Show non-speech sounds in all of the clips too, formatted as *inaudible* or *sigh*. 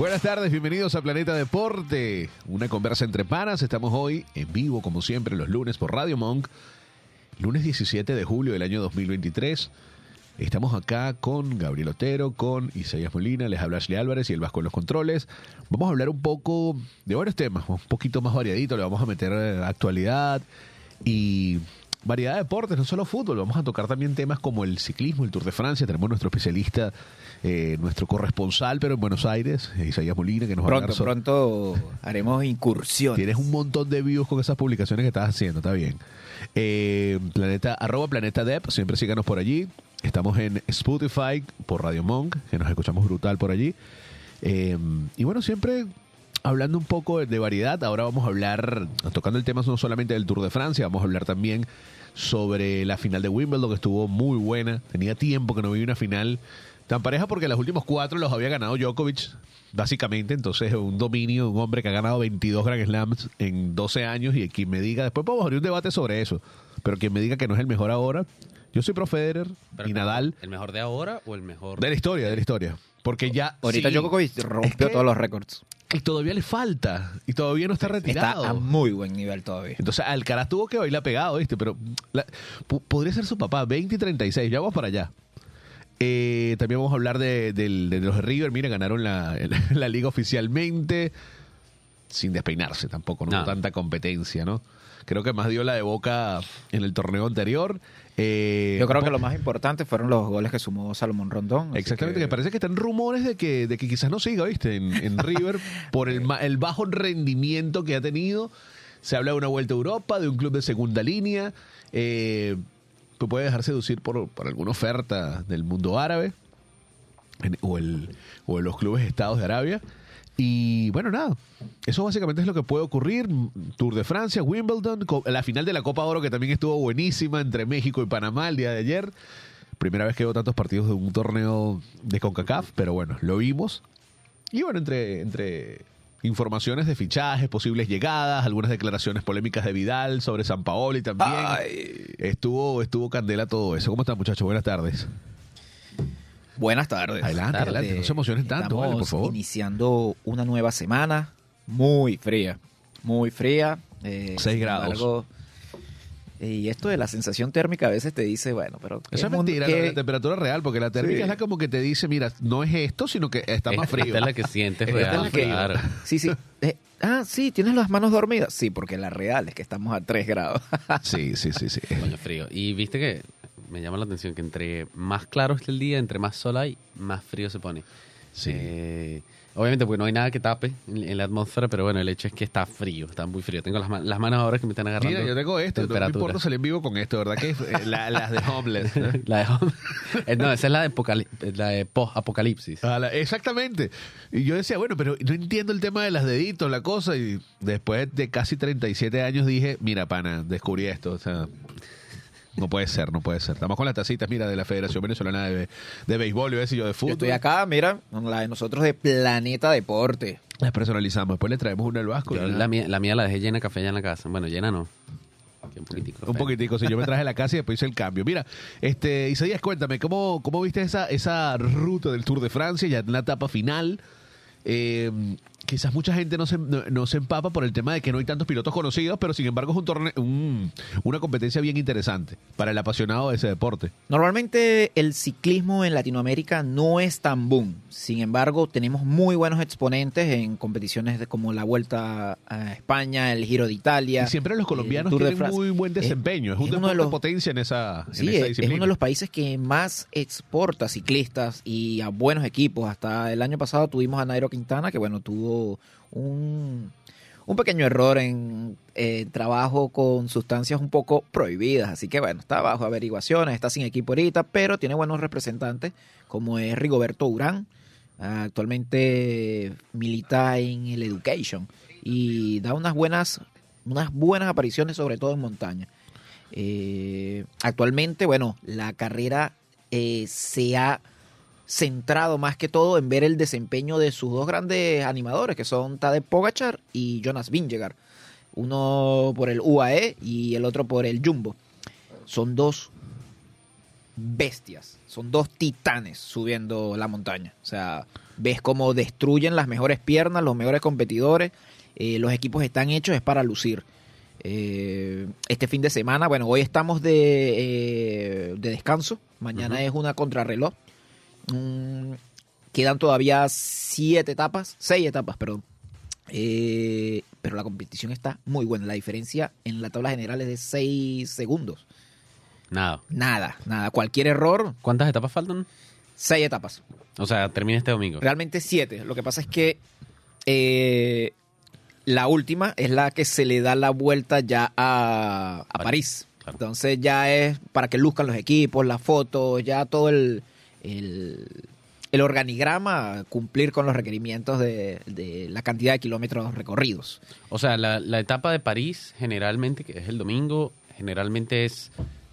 Buenas tardes, bienvenidos a Planeta Deporte, una conversa entre panas. Estamos hoy en vivo, como siempre, los lunes por Radio Monk, lunes 17 de julio del año 2023. Estamos acá con Gabriel Otero, con Isaías Molina, les habla Ashley Álvarez y el Vasco en los controles. Vamos a hablar un poco de varios temas, un poquito más variadito, le vamos a meter actualidad y variedad de deportes, no solo fútbol, vamos a tocar también temas como el ciclismo, el Tour de Francia, tenemos nuestro especialista, eh, nuestro corresponsal, pero en Buenos Aires, Isaías Molina, que nos va a hablar Pronto, pronto haremos incursiones. Tienes un montón de views con esas publicaciones que estás haciendo, está bien. Eh, planeta, arroba Planeta Dep, siempre síganos por allí. Estamos en Spotify por Radio Monk, que nos escuchamos brutal por allí. Eh, y bueno, siempre hablando un poco de variedad, ahora vamos a hablar, tocando el tema no solamente del Tour de Francia, vamos a hablar también sobre la final de Wimbledon, que estuvo muy buena. Tenía tiempo que no vi una final tan pareja porque los últimos cuatro los había ganado Djokovic, básicamente. Entonces, un dominio, un hombre que ha ganado 22 Grand Slams en 12 años y quien me diga, después podemos abrir un debate sobre eso, pero quien me diga que no es el mejor ahora, yo soy pro Federer Pero y Nadal. ¿El mejor de ahora o el mejor? De la historia, de la historia. Porque ya. Ahorita sí, Djokovic rompió Es que- todos los récords. Y todavía le falta. Y todavía no está Está retirado. a muy buen nivel todavía. Entonces, Alcaraz tuvo que bailar pegado, ¿viste? Pero la- po- podría ser su papá, 20 y 36. Ya vamos para allá. Eh, también vamos a hablar de, los River. Mira, ganaron la, *laughs* la liga oficialmente. Sin despeinarse tampoco, no No. hubo tanta competencia, ¿no? Creo que más dio la de Boca en el torneo anterior. Eh, Yo creo que lo más importante fueron los goles que sumó Salomón Rondón. Exactamente, que- que parece que están rumores de que, de que quizás no siga, ¿viste? En, en River, *laughs* por el, el bajo rendimiento que ha tenido. Se habla de una vuelta a Europa, de un club de segunda línea. Eh, puede dejar seducir por, por alguna oferta del mundo árabe en- o, el, o de los clubes estados de Arabia. Y bueno, nada, eso básicamente es lo que puede ocurrir. Tour de Francia, Wimbledon, la final de la Copa Oro que también estuvo buenísima entre México y Panamá el día de ayer. Primera vez que veo tantos partidos de un torneo de CONCACAF, pero bueno, lo vimos. Y bueno, entre, entre informaciones de fichajes, posibles llegadas, algunas declaraciones polémicas de Vidal sobre San Paoli también. Ay. Estuvo, estuvo candela todo eso. ¿Cómo están, muchachos? Buenas tardes. Buenas tardes. Adelante, Tarde. adelante, no se emocionen tanto, vale, por Estamos favor. iniciando una nueva semana muy fría. Muy fría. eh, Seis sin grados. embargo, y esto de la sensación térmica a veces te dice, bueno, pero... ¿qué Eso es mentira, la, la temperatura real, porque la térmica Sí. es la como que te dice, mira, no es esto, sino que está más frío. Esta es la que sientes es real, la que- claro. *laughs* Sí, sí. Eh, ah, sí, ¿tienes las manos dormidas? Sí, porque la real es que estamos a 3 grados. Sí, sí, sí, sí. Coño, frío. Y viste que me llama la atención que entre más claro esté el día, entre más sol hay, más frío se pone. Sí. Eh, obviamente, porque no hay nada que tape en, en la atmósfera, pero bueno, el hecho es que está frío, está muy frío. Tengo las, las manos ahora que me están agarrando. Mira, yo tengo esto, no me importa salir en vivo con esto, ¿verdad? Que eh, la- las de Homeless. ¿no? *laughs* La de home- Eh, no, esa es la de, la de post-apocalipsis. A la- exactamente. Y yo decía, bueno, pero no entiendo el tema de las deditos, la cosa. Y después de casi 37 años dije, mira, pana, descubrí esto. O sea, no puede ser, no puede ser. Estamos con las tacitas, mira, de la Federación Venezolana de, de Béisbol, y a veces yo de Yo fútbol. estoy acá, mira, con la de nosotros de Planeta Deporte. Las personalizamos. Después le traemos una al Vasco. Yo la, mía, la mía la dejé llena de café allá en la casa. Bueno, llena no. Un poquitico. Un poquitico, si yo me traje la casa y después hice el cambio. Mira, este, Isaías, cuéntame, ¿cómo, cómo viste esa, esa ruta del Tour de Francia ya en la etapa final? Eh, quizás mucha gente no se, no, no se empapa por el tema de que no hay tantos pilotos conocidos, pero sin embargo es un torneo, un- una competencia bien interesante para el apasionado de ese deporte. Normalmente el ciclismo en Latinoamérica no es tan boom. Sin embargo, tenemos muy buenos exponentes en competiciones de- como la Vuelta a España, el Giro de Italia. Y siempre los colombianos tienen muy buen Es- desempeño. Es, un es uno de los- potencia en esa, en esa es, es disciplina. uno de los países que más exporta ciclistas y a buenos equipos. Hasta el año pasado tuvimos a Nairo Quintana, que bueno, tuvo un, pequeño error en eh, trabajo con sustancias un poco prohibidas. Así que bueno, está bajo averiguaciones, está sin equipo ahorita, pero tiene buenos representantes, como es Rigoberto Urán. Actualmente milita en el Education y da unas buenas, unas buenas apariciones, sobre todo en montaña. Eh, actualmente, bueno, la carrera eh, se ha centrado más que todo en ver el desempeño de sus dos grandes animadores, que son Tadej Pogachar y Jonas Vingegaard. Uno por el UAE y el otro por el Jumbo. Son dos bestias, son dos titanes subiendo la montaña. O sea, ves cómo destruyen las mejores piernas, los mejores competidores. Eh, los equipos están hechos es para lucir. Eh, este fin de semana, bueno, hoy estamos de, eh, de descanso, mañana es una contrarreloj. Mm, quedan todavía siete etapas, seis etapas, perdón. Eh, pero la competición está muy buena. La diferencia en la tabla general es de seis segundos. Nada. Nada, nada. Cualquier error, ¿Cuántas etapas faltan? seis etapas. O sea, termina este domingo. Realmente siete. Lo que pasa es que eh, la última es la que se le da la vuelta ya a, a París. claro. Entonces ya es para que luzcan los equipos, las fotos, ya todo el, el, el organigrama, cumplir con los requerimientos de, de la cantidad de kilómetros recorridos. O sea, la, la etapa de París, generalmente, que es el domingo, generalmente es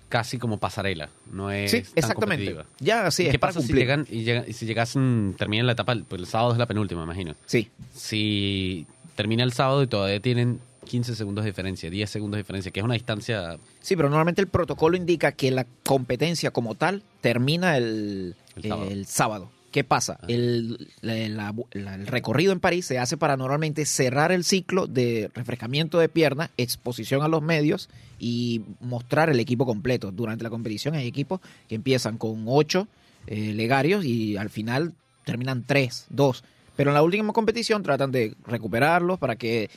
casi como pasarela. No es Sí, tan exactamente. competitiva. Ya, sí, ¿Y es ¿Qué para pasa si llegan y, llegan, y si llegasen, terminan la etapa, pues el sábado es la penúltima, imagino. Sí, Si termina el sábado y todavía tienen 15 segundos de diferencia, 10 segundos de diferencia, que es una distancia sí, pero normalmente el protocolo indica que la competencia como tal termina el, El sábado. el sábado. ¿Qué pasa? Ah. El, la- la- la- el recorrido en París se hace para normalmente cerrar el ciclo de refrescamiento de pierna, exposición a los medios y mostrar el equipo completo. Durante la competición hay equipos que empiezan con ocho eh, legarios y al final terminan tres, dos. Pero en la última competición tratan de recuperarlos para que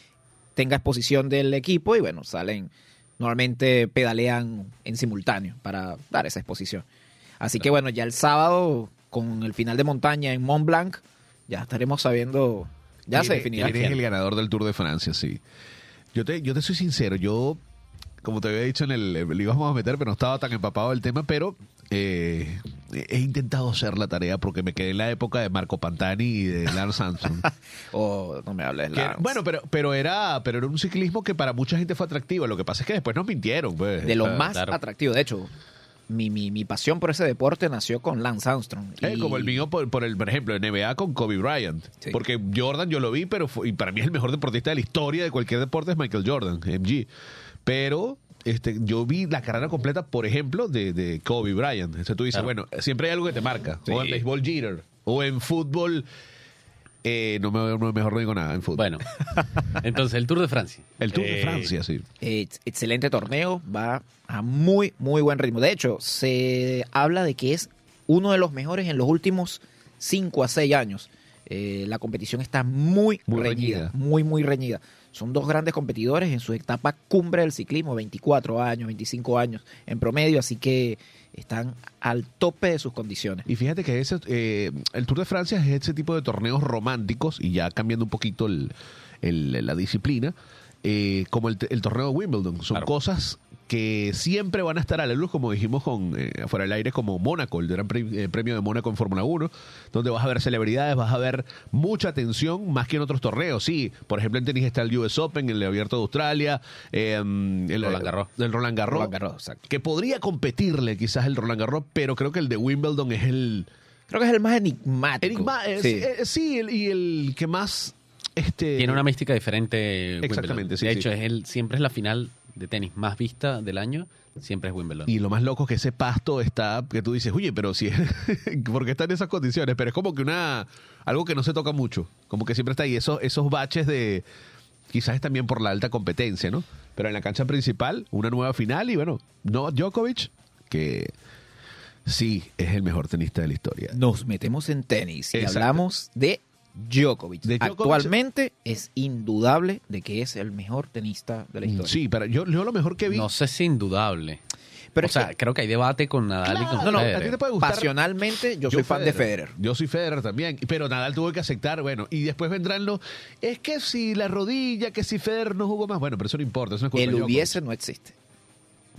tenga exposición del equipo y bueno, salen, normalmente pedalean en simultáneo para dar esa exposición. Así que bueno, ya el sábado con el final de montaña en Mont Blanc, ya estaremos sabiendo, ya se ¿Quién- definirá. quién es el ganador del Tour de Francia, sí. Yo te, yo te soy sincero, yo, como te había dicho en el, le íbamos a meter, pero no estaba tan empapado del tema, pero eh, he intentado hacer la tarea porque me quedé en la época de Marco Pantani y de Lance Armstrong. *laughs* O no me hables, Que- Lance. bueno, pero, pero era, pero era un ciclismo que para mucha gente fue atractivo. Lo que pasa es que después nos mintieron, pues. de lo Ah, más claro. atractivo. De hecho, mi, mi, mi pasión por ese deporte nació con Lance Armstrong. Eh, como el mío, por, por el, por ejemplo, en NBA con Kobe Bryant. Sí. Porque Jordan yo lo vi, pero fue- y para mí el mejor deportista de la historia de cualquier deporte es Michael Jordan, MG. Pero este, yo vi la carrera completa, por ejemplo, de, de Kobe Bryant. Entonces tú dices, Claro. bueno, siempre hay algo que te marca. Sí. O en béisbol Jeter. O en fútbol. eh, no, me, no, mejor no digo nada en fútbol. Bueno, entonces el Tour de Francia. *laughs* el Tour de Eh, Francia, sí. Eh, ex- excelente torneo, va a muy, muy buen ritmo. De hecho, se habla de que es uno de los mejores en los últimos 5 a 6 años. Eh, la competición está muy, Muy reñida, reñida. muy, muy reñida. Son dos grandes competidores en su etapa cumbre del ciclismo, 24 años, 25 años en promedio, así que están al tope de sus condiciones. Y fíjate que ese, eh, el Tour de Francia es ese tipo de torneos románticos, y ya cambiando un poquito el, el- la disciplina, eh, como el, el torneo de Wimbledon. Son Claro. cosas que siempre van a estar a la luz, como dijimos con eh, afuera del aire, como Mónaco, el Gran Pre- eh, Premio de Mónaco en Fórmula 1, donde vas a ver celebridades, vas a ver mucha atención, más que en otros torneos. Sí, por ejemplo, en tenis está el US Open, el Abierto de Australia, eh, el Roland Garros. El Roland Garros. Roland Garros. Que podría competirle quizás el Roland Garros, pero creo que el de Wimbledon es el, Creo que es el más enigmático. Enigma- eh, Sí. eh, sí, el- y el que más este Tiene una mística diferente. Exactamente, sí, De sí. hecho, es el, siempre es la final de tenis más vista del año. Siempre es Wimbledon. y lo más loco es que ese pasto está que tú dices, "Oye, pero si *laughs* porque está en esas condiciones", pero es como que una algo que no se toca mucho, como que siempre está ahí esos esos baches de quizás es también por la alta competencia, ¿no? Pero en la cancha principal, una nueva final y bueno, no Djokovic que sí es el mejor tenista de la historia. Nos metemos en tenis y Exacto. hablamos de Djokovic. De Djokovic. Actualmente es indudable de que es el mejor tenista de la historia. Sí, pero yo, yo lo mejor que vi No sé si indudable. Pero o sea, que- creo que hay debate con Nadal y con no, no, a Federer. ti te puede gustar Pasionalmente, yo, soy fan de Federer. Yo soy Federer también. Pero Nadal tuvo que aceptar, bueno, y después vendrán los. Es que si la rodilla, que si Federer no jugó más. Bueno, pero eso no importa. Eso no es El hubiese no existe.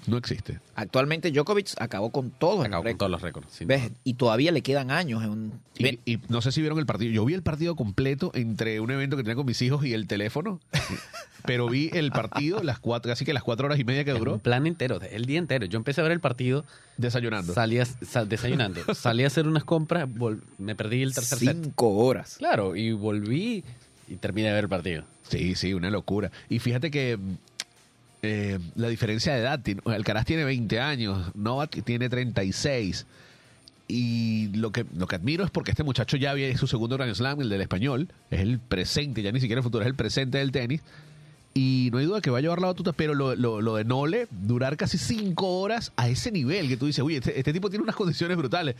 No existe. Actualmente Djokovic acabó con todos los Acabó con récords. todos los récords. ¿Ves? Y todavía le quedan años en un... Y, y no sé si vieron el partido. Yo vi el partido completo entre un evento que tenía con mis hijos y el teléfono. *laughs* pero vi el partido las cuatro, casi que las cuatro horas y media que Un duró, plan entero, el día entero. Yo empecé a ver el partido, desayunando. salía sa- desayunando, *laughs* salí a hacer unas compras, vol- me perdí el tercer set. Cinco horas. Claro, y volví y terminé de ver el partido. Sí, sí, una locura. Y fíjate que eh, la diferencia de edad, Alcaraz tiene 20 años, Novak tiene 36. Y lo que, lo que admiro es porque este muchacho ya había su segundo Grand Slam, el del español, es el presente, ya ni siquiera el futuro, es el presente del tenis. Y no hay duda que va a llevar la batuta, pero lo, lo, lo de Nole, durar casi cinco horas a ese nivel, que tú dices, oye, este, este tipo tiene unas condiciones brutales.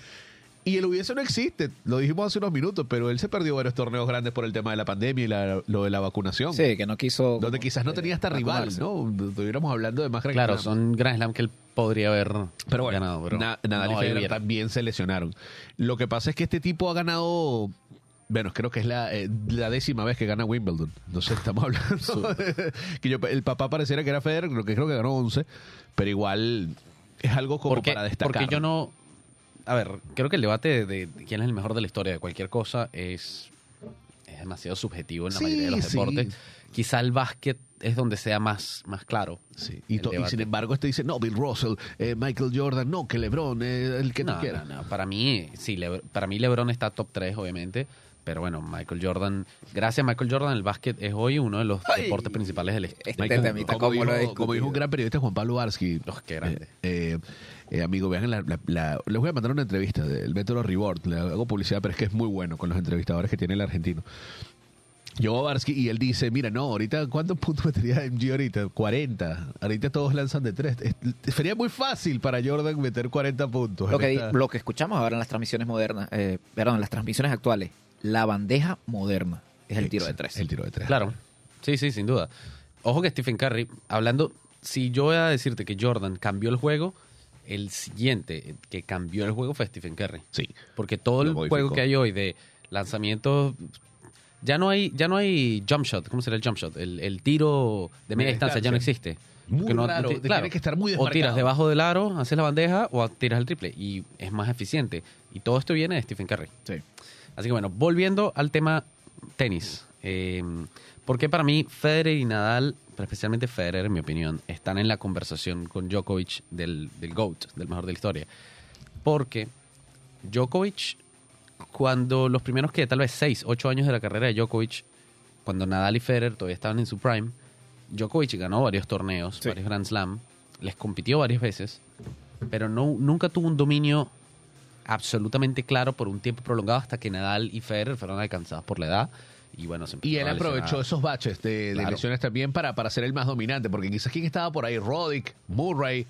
Y el hubiese no existe, lo dijimos hace unos minutos, pero él se perdió varios torneos grandes por el tema de la pandemia y la- lo de la vacunación. Sí, que no quiso... Donde quizás no tenía hasta rival, vacunarse. ¿no? Estuviéramos hablando de más Grand Claro, Slam. son Grand Slam que él podría haber Pero bueno, ganado. Pero Na- Nadal no y Federer también se lesionaron. Lo que pasa es que este tipo ha ganado, bueno, creo que es la, eh, la décima vez que gana Wimbledon. Entonces estamos *laughs* hablando de- que yo, el papá pareciera que era Federer, lo que creo que ganó 11, pero igual es algo como porque, para destacar. porque yo no. A ver, creo que el debate de, de quién es el mejor de la historia de cualquier cosa es, es demasiado subjetivo en la Sí, mayoría de los sí. deportes. Quizá el básquet es donde sea más, más claro. Sí, Y, sin embargo este dice, no, Bill Russell, eh, Michael Jordan, no, que LeBron, eh, el que no, tú quieras. no, no. Para mí, sí, Lebr- para mí LeBron está top 3, obviamente. Pero bueno, Michael Jordan, gracias a Michael Jordan, el básquet es hoy uno de los Ay. deportes principales del est- Este Michael, como, ¿cómo lo he dijo, como dijo un gran periodista Juan Pablo Barsky, Oh, qué grande. eh, eh, amigo, vean la, la- la- les voy a mandar una entrevista del método Reward, le hago publicidad, pero es que es muy bueno con los entrevistadores que tiene el argentino. Yo Barsky y él dice, mira, no, ahorita ¿cuántos puntos metería MG ahorita? 40. Ahorita todos lanzan de 3. Sería muy fácil para Jordan meter 40 puntos. Lo que, esta- lo que escuchamos ahora en las transmisiones modernas, eh, perdón, en las transmisiones actuales, la bandeja moderna es el tiro de tres. El tiro de 3. Claro, sí, sí, sin duda. Ojo que Stephen Curry, hablando, si yo voy a decirte que Jordan cambió el juego, el siguiente que cambió el juego fue Stephen Curry. Sí. Porque todo el modificó. juego que hay hoy de lanzamientos, ya no hay, ya no hay jump shot, ¿cómo será el jump shot? El, el tiro de media distancia ya no existe. Muy no- raro, tiene que estar muy O desmarcado. tiras debajo del aro, haces la bandeja, o tiras el triple. Y es más eficiente. Y todo esto viene de Stephen Curry. Sí. Así que bueno, volviendo al tema tenis. Eh, porque para mí Federer y Nadal, especialmente Federer, en mi opinión, están en la conversación con Djokovic del, del GOAT, del mejor de la historia. Porque Djokovic, cuando los primeros que tal vez 6, 8 años de la carrera de Djokovic, cuando Nadal y Federer todavía estaban en su prime, Djokovic ganó varios torneos, Sí. varios Grand Slam, les compitió varias veces, pero no, nunca tuvo un dominio absolutamente claro por un tiempo prolongado hasta que Nadal y Federer fueron alcanzados por la edad y bueno se Y él a aprovechó esos baches de, de Claro. lesiones también para, para ser el más dominante, porque quizás quien estaba por ahí, Roddick, Murray,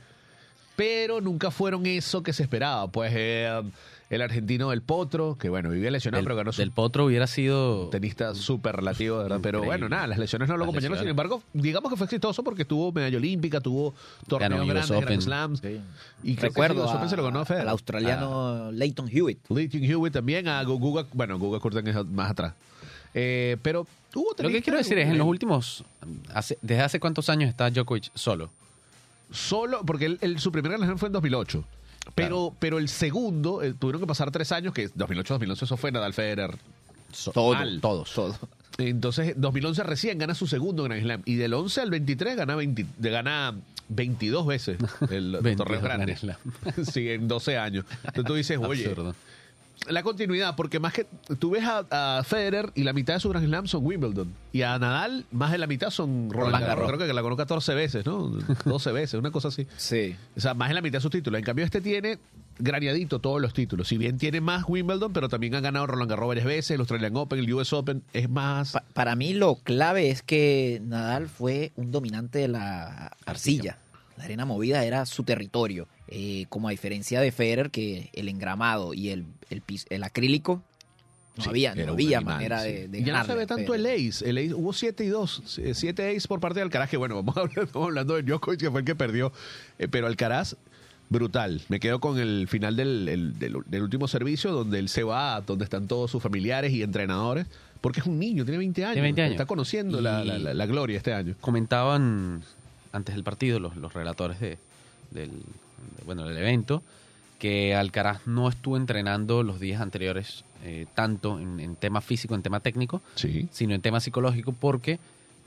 pero nunca fueron eso que se esperaba. Pues eh, el argentino del Potro, que bueno, vivía lesionado, del, pero ganó su del potro hubiera sido tenista súper relativo, de ¿verdad? Pero bueno, nada, las lesiones no lo Las acompañaron. Sin embargo, digamos que fue exitoso porque tuvo medalla olímpica, tuvo torneos grandes, Grand. Slams. Sí. Y creo que Recuerdo el US Open se lo ganó a a- Federer. al australiano Leighton Hewitt. Jung Hewitt también, a Guga, bueno, Guga Kurtan es más atrás. Eh, pero hubo lo que quiero decir es en los últimos hace- desde hace cuántos años está Djokovic solo Solo, porque él, él- su primer Grand Slam fue en 2008. Pero, pero el segundo, eh, tuvieron que pasar tres años, que 2008-2011 eso fue Nadal Federer. So- Todo, mal. todos todo. *laughs* Entonces, 2011 recién gana su segundo Grand Slam. Y del 11 al 23 gana, 20 de- gana 22 veces el 22 *laughs* torneo grande. Grand *laughs* sí, en 12 años. Entonces tú dices, oye, Absurdo. La continuidad, porque más que tú ves a, a Federer y la mitad de su Grand Slam son Wimbledon. Y a Nadal, más de la mitad son Roland Garros. Creo que la ganó 14 veces, ¿no? 12 *laughs* veces, una cosa así. Sí. O sea, más de la mitad de sus títulos. En cambio, este tiene graneadito todos los títulos. Si bien tiene más Wimbledon, pero también ha ganado Roland Garros varias veces, el Australian Open, el US Open. Es más. Pa- para mí lo clave es que Nadal fue un dominante de la arcilla. La arena movida era su territorio. Eh, como a diferencia de Federer, que el engramado y el, el, acrílico no Sí, había, no había animal, manera sí. de, de ya no se ve tanto el ace. El ace hubo 7 y 2. 7 ace por parte de Alcaraz, que bueno, *laughs* vamos estamos hablando de Djokovic, que fue el que perdió. Eh, pero Alcaraz, brutal. Me quedo con el final del, el- del- del último servicio, donde él se va, donde están todos sus familiares y entrenadores. Porque es un niño, tiene 20 años. 20 años. Está conociendo Y- la, la- la- la gloria este año. comentaban antes del partido los, los relatores de, del, bueno, del evento, que Alcaraz no estuvo entrenando los días anteriores eh, tanto en, en tema físico, en tema técnico, Sí. sino en tema psicológico, porque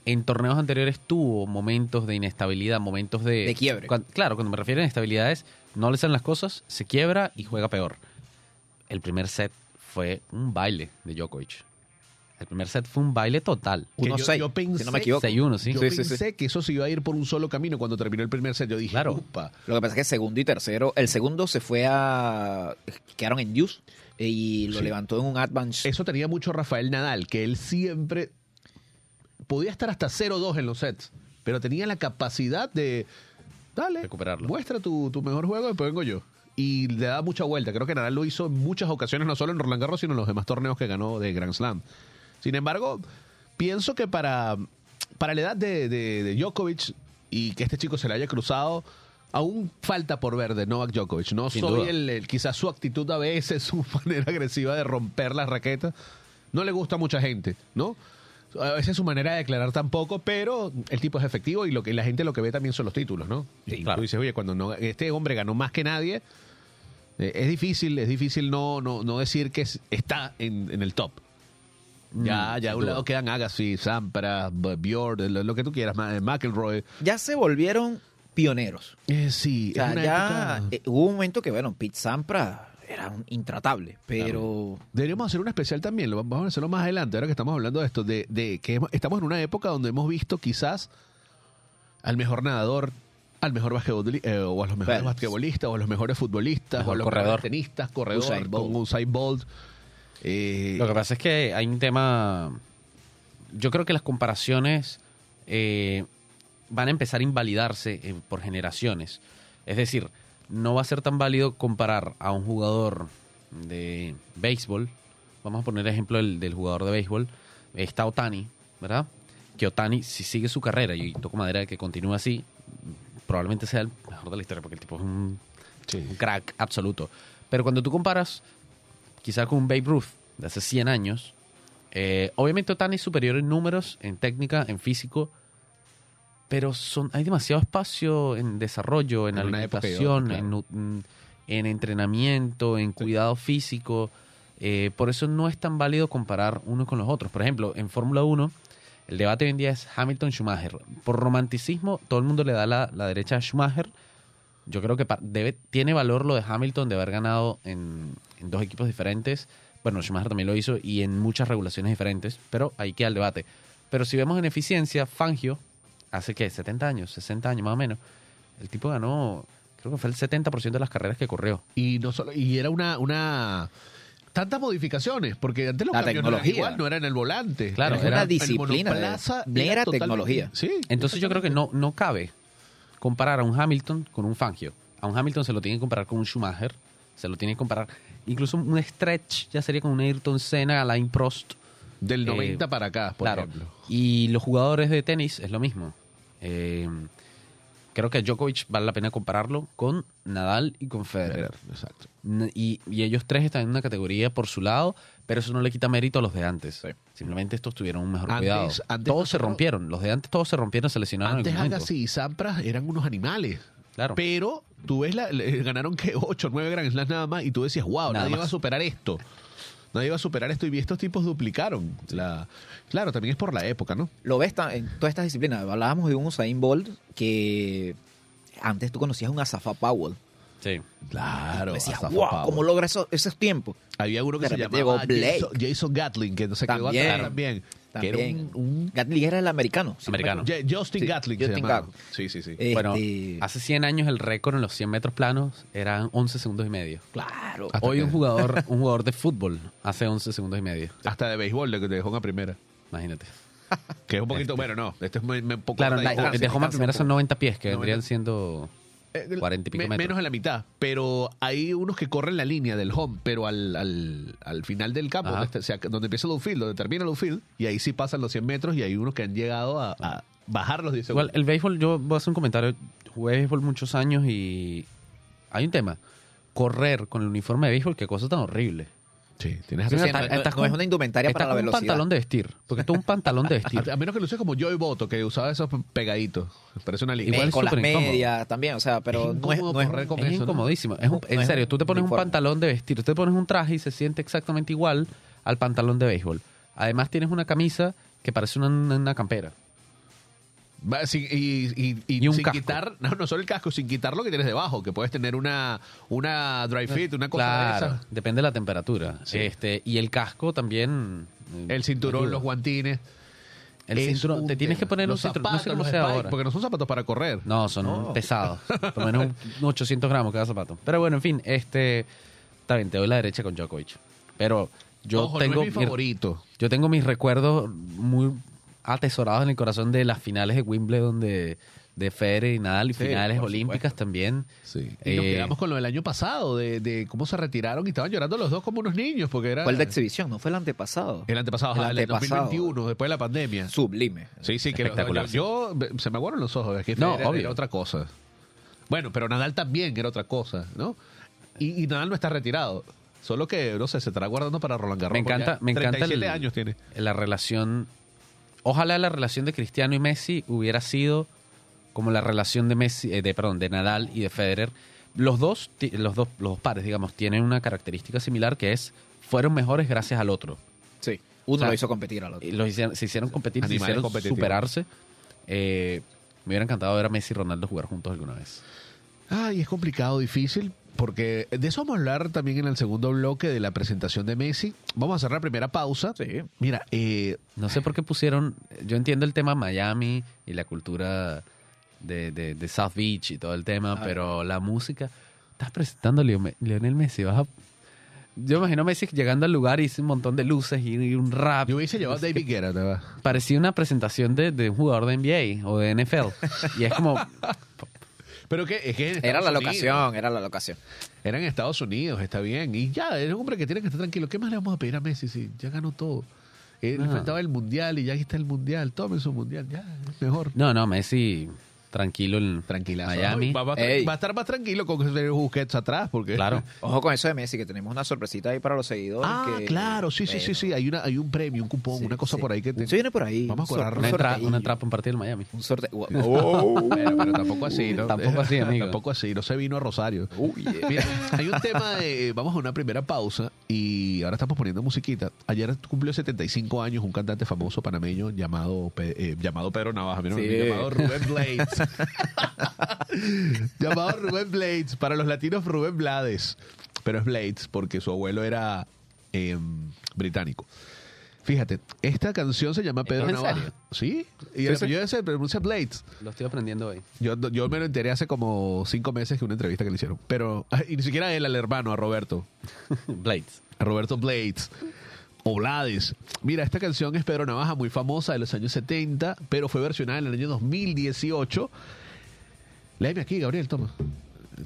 en torneos anteriores tuvo momentos de inestabilidad, momentos de... De quiebre. Claro, cuando me refiero a inestabilidad es, no le salen las cosas, se quiebra y juega peor. El primer set fue un baile de Djokovic. El primer set fue un baile total. Que yo- 1-6, yo si pensé- no me equivoco. 6-1, sí. Yo Sí, pensé sí. que eso se iba a ir por un solo camino cuando terminó el primer set. Yo dije, Claro. "Upa". Lo que pasa es que segundo y tercero, el segundo se fue a... quedaron en use y lo Sí. levantó en un advance. Eso tenía mucho Rafael Nadal, que él siempre podía estar hasta 0-2 en los sets, pero tenía la capacidad de, dale, Recuperarlo. muestra tu, tu mejor juego, después vengo yo. Y le da mucha vuelta. Creo que Nadal lo hizo en muchas ocasiones, no solo en Roland Garros, sino en los demás torneos que ganó de Grand Slam. Sin embargo, pienso que para, para la edad de, de- de Djokovic y que este chico se le haya cruzado, aún falta por ver de Novak Djokovic. No Sin soy el, el- quizás su actitud a veces, *laughs* su manera agresiva de romper las raquetas, no le gusta a mucha gente, ¿no? A veces su manera de declarar tampoco, pero el tipo es efectivo y lo que la gente lo que ve también son los títulos, ¿no? Sí, y claro. tú dices, oye, cuando no, este hombre ganó más que nadie, eh, es difícil, es difícil no, no, no decir que es- está en, en el top. Ya, Mm, ya a un lado quedan Agassi, Sampras, B- Bjorn, lo, lo que tú quieras, McElroy. Ya se volvieron pioneros. Eh, sí, O sea, ya época- eh, hubo un momento que, bueno, Pete Sampras era un intratable, pero... Deberíamos hacer un especial también, lo vamos a hacerlo más adelante, ahora que estamos hablando de esto, de, de que hemos- estamos en una época donde hemos visto quizás al mejor nadador, al mejor basquetboli- eh, o a los mejores Bueno, basquetbolistas, o a los mejores futbolistas, Mejor o a los corredor. mejores tenistas, corredor, Usain Bolt. con Usain Bolt. Eh, Lo que pasa es que hay un tema. Yo creo que las comparaciones eh, van a empezar a invalidarse eh, por generaciones. Es decir, no va a ser tan válido comparar a un jugador de béisbol. Vamos a poner ejemplo del, del jugador de béisbol. Está Otani, ¿verdad? Que Otani, si sigue su carrera, y toco madera de que continúe así, probablemente sea el mejor de la historia, porque el tipo es un, un crack absoluto. Pero cuando tú comparas quizá con un Babe Ruth de hace 100 años, eh, obviamente Otani es superior en números, en técnica, en físico, pero son, hay demasiado espacio en desarrollo, en, alimentación, otra, claro. mm, en entrenamiento, en cuidado físico. Eh, por eso no es tan válido comparar uno con los otros. Por ejemplo, en Fórmula 1, el debate hoy en día es Hamilton-Schumacher. Por romanticismo, todo el mundo le da la, la derecha a Schumacher. Yo creo que debe, tiene valor lo de Hamilton de haber ganado en, en dos equipos diferentes. Bueno, Schumacher también lo hizo y en muchas regulaciones diferentes, pero ahí queda el debate. Pero si vemos en eficiencia, Fangio, hace que 70 años, 60 años más o menos, el tipo ganó, creo que fue el 70% de las carreras que corrió. y no solo y era una una tantas modificaciones porque antes los La cambios no tecnología. igual, no era en el volante Claro, Era era el disciplina de- monoplaza era totalmente- tecnología. sí Entonces yo creo que no, no cabe comparar a un Hamilton con un Fangio. A un Hamilton se lo tiene que comparar con un Schumacher, se lo tiene que comparar, incluso un stretch ya sería con un Ayrton Senna, Alain Prost. del Eh, 90 para acá por claro. ejemplo Y los jugadores de tenis es lo mismo. Eh, creo que a Djokovic vale la pena compararlo con Nadal y con Federer. exacto Y, y ellos tres están en una categoría por su lado, pero eso no le quita mérito a los de antes. Simplemente estos tuvieron un mejor Antes- cuidado. antes todos se rompieron. Los de antes todos se rompieron, se lesionaron antes. Agassi y Sampras eran unos animales Claro. pero tú ves la, ganaron que 8 9 Grand Slams nada más y tú decías wow Nada nadie más. va a superar esto nadie va a superar esto y vi estos tipos duplicaron la claro también es por la época no Lo ves en todas estas disciplinas. Hablábamos de un Usain Bolt que antes tú conocías a un Asafa Powell. Sí. claro decías, Asafa wow, Powell. ¿cómo logra eso- esos tiempos? Había uno que De se llamaba. Jason, Jason Gatling, que no se quedó También. atrás también. Que era También. un, un- Gatling era el americano. si no me Americano. Justin Sí, Gatling se Justin llamaba. Gatling. Sí, sí, sí. Este, Bueno, hace 100 años el récord en los 100 metros planos eran 11 segundos y medio. claro. Hasta Hoy que- un jugador, un jugador de fútbol hace 11 segundos y medio. *laughs* Hasta de béisbol, de que te dejó una primera. Imagínate. Que es un poquito, bueno, no, este es muy- un poco Claro, más la- distancia. de Joma cansa primero un son poco. 90 pies, que 90. vendrían siendo 40 y pico me- metros. Menos de la mitad, pero hay unos que corren la línea del home, pero al, al, al final del campo, donde, está- o sea, donde empieza el outfield, donde termina el outfield, y ahí sí pasan los 100 metros y hay unos que han llegado a, a bajar los 10 Igual, segundos. el béisbol, yo voy a hacer un comentario. Jugué béisbol muchos años y hay un tema. Correr con el uniforme de béisbol, qué cosa tan horrible. Sí, tienes Sí, razón. no- no- no es una indumentaria para la como un velocidad. pantalón de vestir. Porque esto es un *laughs* pantalón de vestir. A, menos que lo use como Joey Boto, que usaba esos pegaditos. Parece una liga. Igual Eh, es con las medias también, o sea, pero Es no es, incómodo no es- correr con es eso, ¿no? incomodísimo. Es un- en serio, tú te pones un uniforme. pantalón de vestir, tú te pones un traje y se siente exactamente igual al pantalón de béisbol. Además tienes una camisa que parece una, una campera. Va, y, y- y Y un sin casco. quitar, no, no solo el casco, sin quitar lo que tienes debajo, que puedes tener una, una dry fit, una cosa Claro, de esa. depende de la temperatura. Sí. Este, y el casco también. eh, El cinturón, ayuda. los guantines. El cinturón, te tienes que poner los un cinturón. No sé cómo sea spikes, ahora. Porque no son zapatos para correr. No, son No. pesados. *laughs* Por lo menos un 800 gramos cada zapato. Pero bueno, en fin, este. Está bien, te doy la derecha con Djokovic. Pero yo Ojo, tengo. no es mi mi- favorito. Yo tengo mis recuerdos muy atesorados en el corazón de las finales de Wimbledon de, de Federer y Nadal y Sí, finales olímpicas también. Sí. Y nos Eh, quedamos con lo del año pasado, de, de cómo se retiraron y estaban llorando los dos como unos niños, porque era fue el de exhibición, no fue el antepasado. el antepasado, El el, antepasado. 2021, después de la pandemia. Sublime. Sí, sí, que Espectacular, yo, yo- se me aguaron los ojos, es que No, Federer obvio. era otra cosa. Bueno, pero Nadal también era otra cosa, ¿no? Y, y Nadal no está retirado, solo que, no sé, se estará guardando para Roland Garros. Me encanta, me encanta 37 el- años tiene. la relación. Ojalá la relación de Cristiano y Messi hubiera sido como la relación de Messi, eh, de perdón, de Nadal y de Federer. Los dos, los dos, los dos pares, digamos, tienen una característica similar que es fueron mejores gracias al otro. Sí. Uno O sea, lo hizo competir al otro. Los hicieron, se hicieron competir, se Animales hicieron competitivos. superarse. Eh, me hubiera encantado ver a Messi y Ronaldo jugar juntos alguna vez. Ay, es complicado, difícil, porque de eso vamos a hablar también en el segundo bloque de la presentación de Messi. Vamos a hacer la primera pausa. Sí. Mira, eh, No sé por qué pusieron. Yo entiendo el tema Miami y la cultura de, de- de South Beach y todo el tema, Ah. pero la música. Estás presentando a Lionel Messi. Vas a- Yo imagino a Messi llegando al lugar y un montón de luces y, y un rap. yo hubiese llevado a David Guerra, ¿te va? Parecía una presentación de, de un jugador de NBA o de NFL. y es como. *laughs* Pero que, es que en Era la Unidos. locación, era la locación. Era en Estados Unidos, está bien. Y ya, es un hombre que tiene que estar tranquilo. ¿Qué más le vamos a pedir a Messi si ya ganó todo? Él Ah. enfrentaba el mundial y ya aquí está el mundial. Tome su mundial, ya, es mejor. No, no, Messi tranquilo en Tranquila. Miami. Va, va a- Ey. va a estar más tranquilo con Sergio Busquets atrás, porque. Claro. *laughs* Ojo con eso de Messi, que tenemos una sorpresita ahí para los seguidores. Ah, que- claro, sí, sí, sí, sí. Hay, una, hay un premio, un cupón, sí, una cosa sí. por ahí que te. Se viene por ahí. Vamos a un Una entrada, sorteillo. una entrada para un partido del Miami. Un sorteo. *laughs* Oh. Pero, pero tampoco así, ¿no? Tampoco así, *laughs* amigo. tampoco así, no se vino a Rosario. Oh, yeah. Mira, hay un tema de. Vamos a una primera pausa y ahora estamos poniendo musiquita. Ayer cumplió 75 años un cantante famoso panameño llamado, eh, llamado Pedro Navaja, mira, Sí. llamado Rubén Blades. *laughs* llamado Rubén Blades. Para los latinos, Rubén Blades. Pero es Blades porque su abuelo era eh, británico. Fíjate, esta canción se llama Pedro ¿Es en Navaja. serio? Sí, y el apellido se pronuncia Blades. Lo estoy aprendiendo hoy. Yo, yo me lo enteré hace como cinco meses que una entrevista que le hicieron. Pero, *laughs* y ni siquiera él, al hermano, a Roberto. *laughs* Blades. A Roberto Blades. O Blades. Mira, esta canción es Pedro Navaja, muy famosa de los años 70, pero fue versionada en el año 2018. Léeme aquí, Gabriel, toma.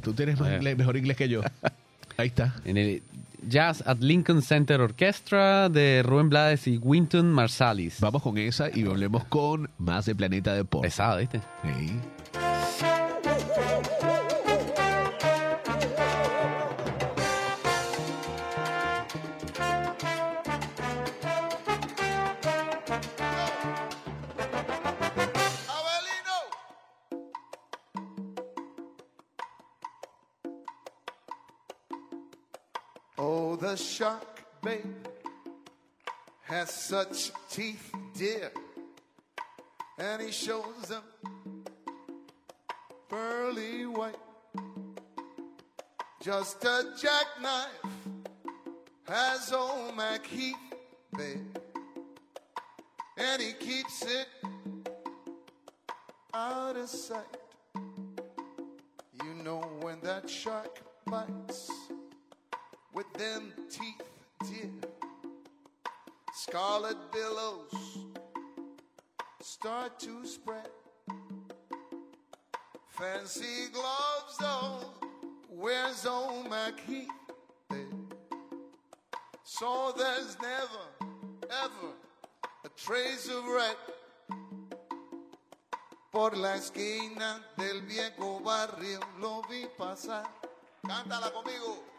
Tú tienes más inglés- mejor inglés que yo. *laughs* Ahí está. En el Jazz at Lincoln Center Orchestra de Rubén Blades y Winton Marsalis. Vamos con esa y volvemos con más de Planeta Deportes. Pesado, ¿viste? Sí. Such teeth, dear, and he shows them pearly white. Just a jackknife has old Mac Heath, babe, and he keeps it out of sight. You know when that shark bites with them teeth, dear. Scarlet billows start to spread. Fancy gloves, though, where's old Heath? So there's never, ever a trace of red por la esquina del viejo barrio lo vi pasar. Cántala conmigo.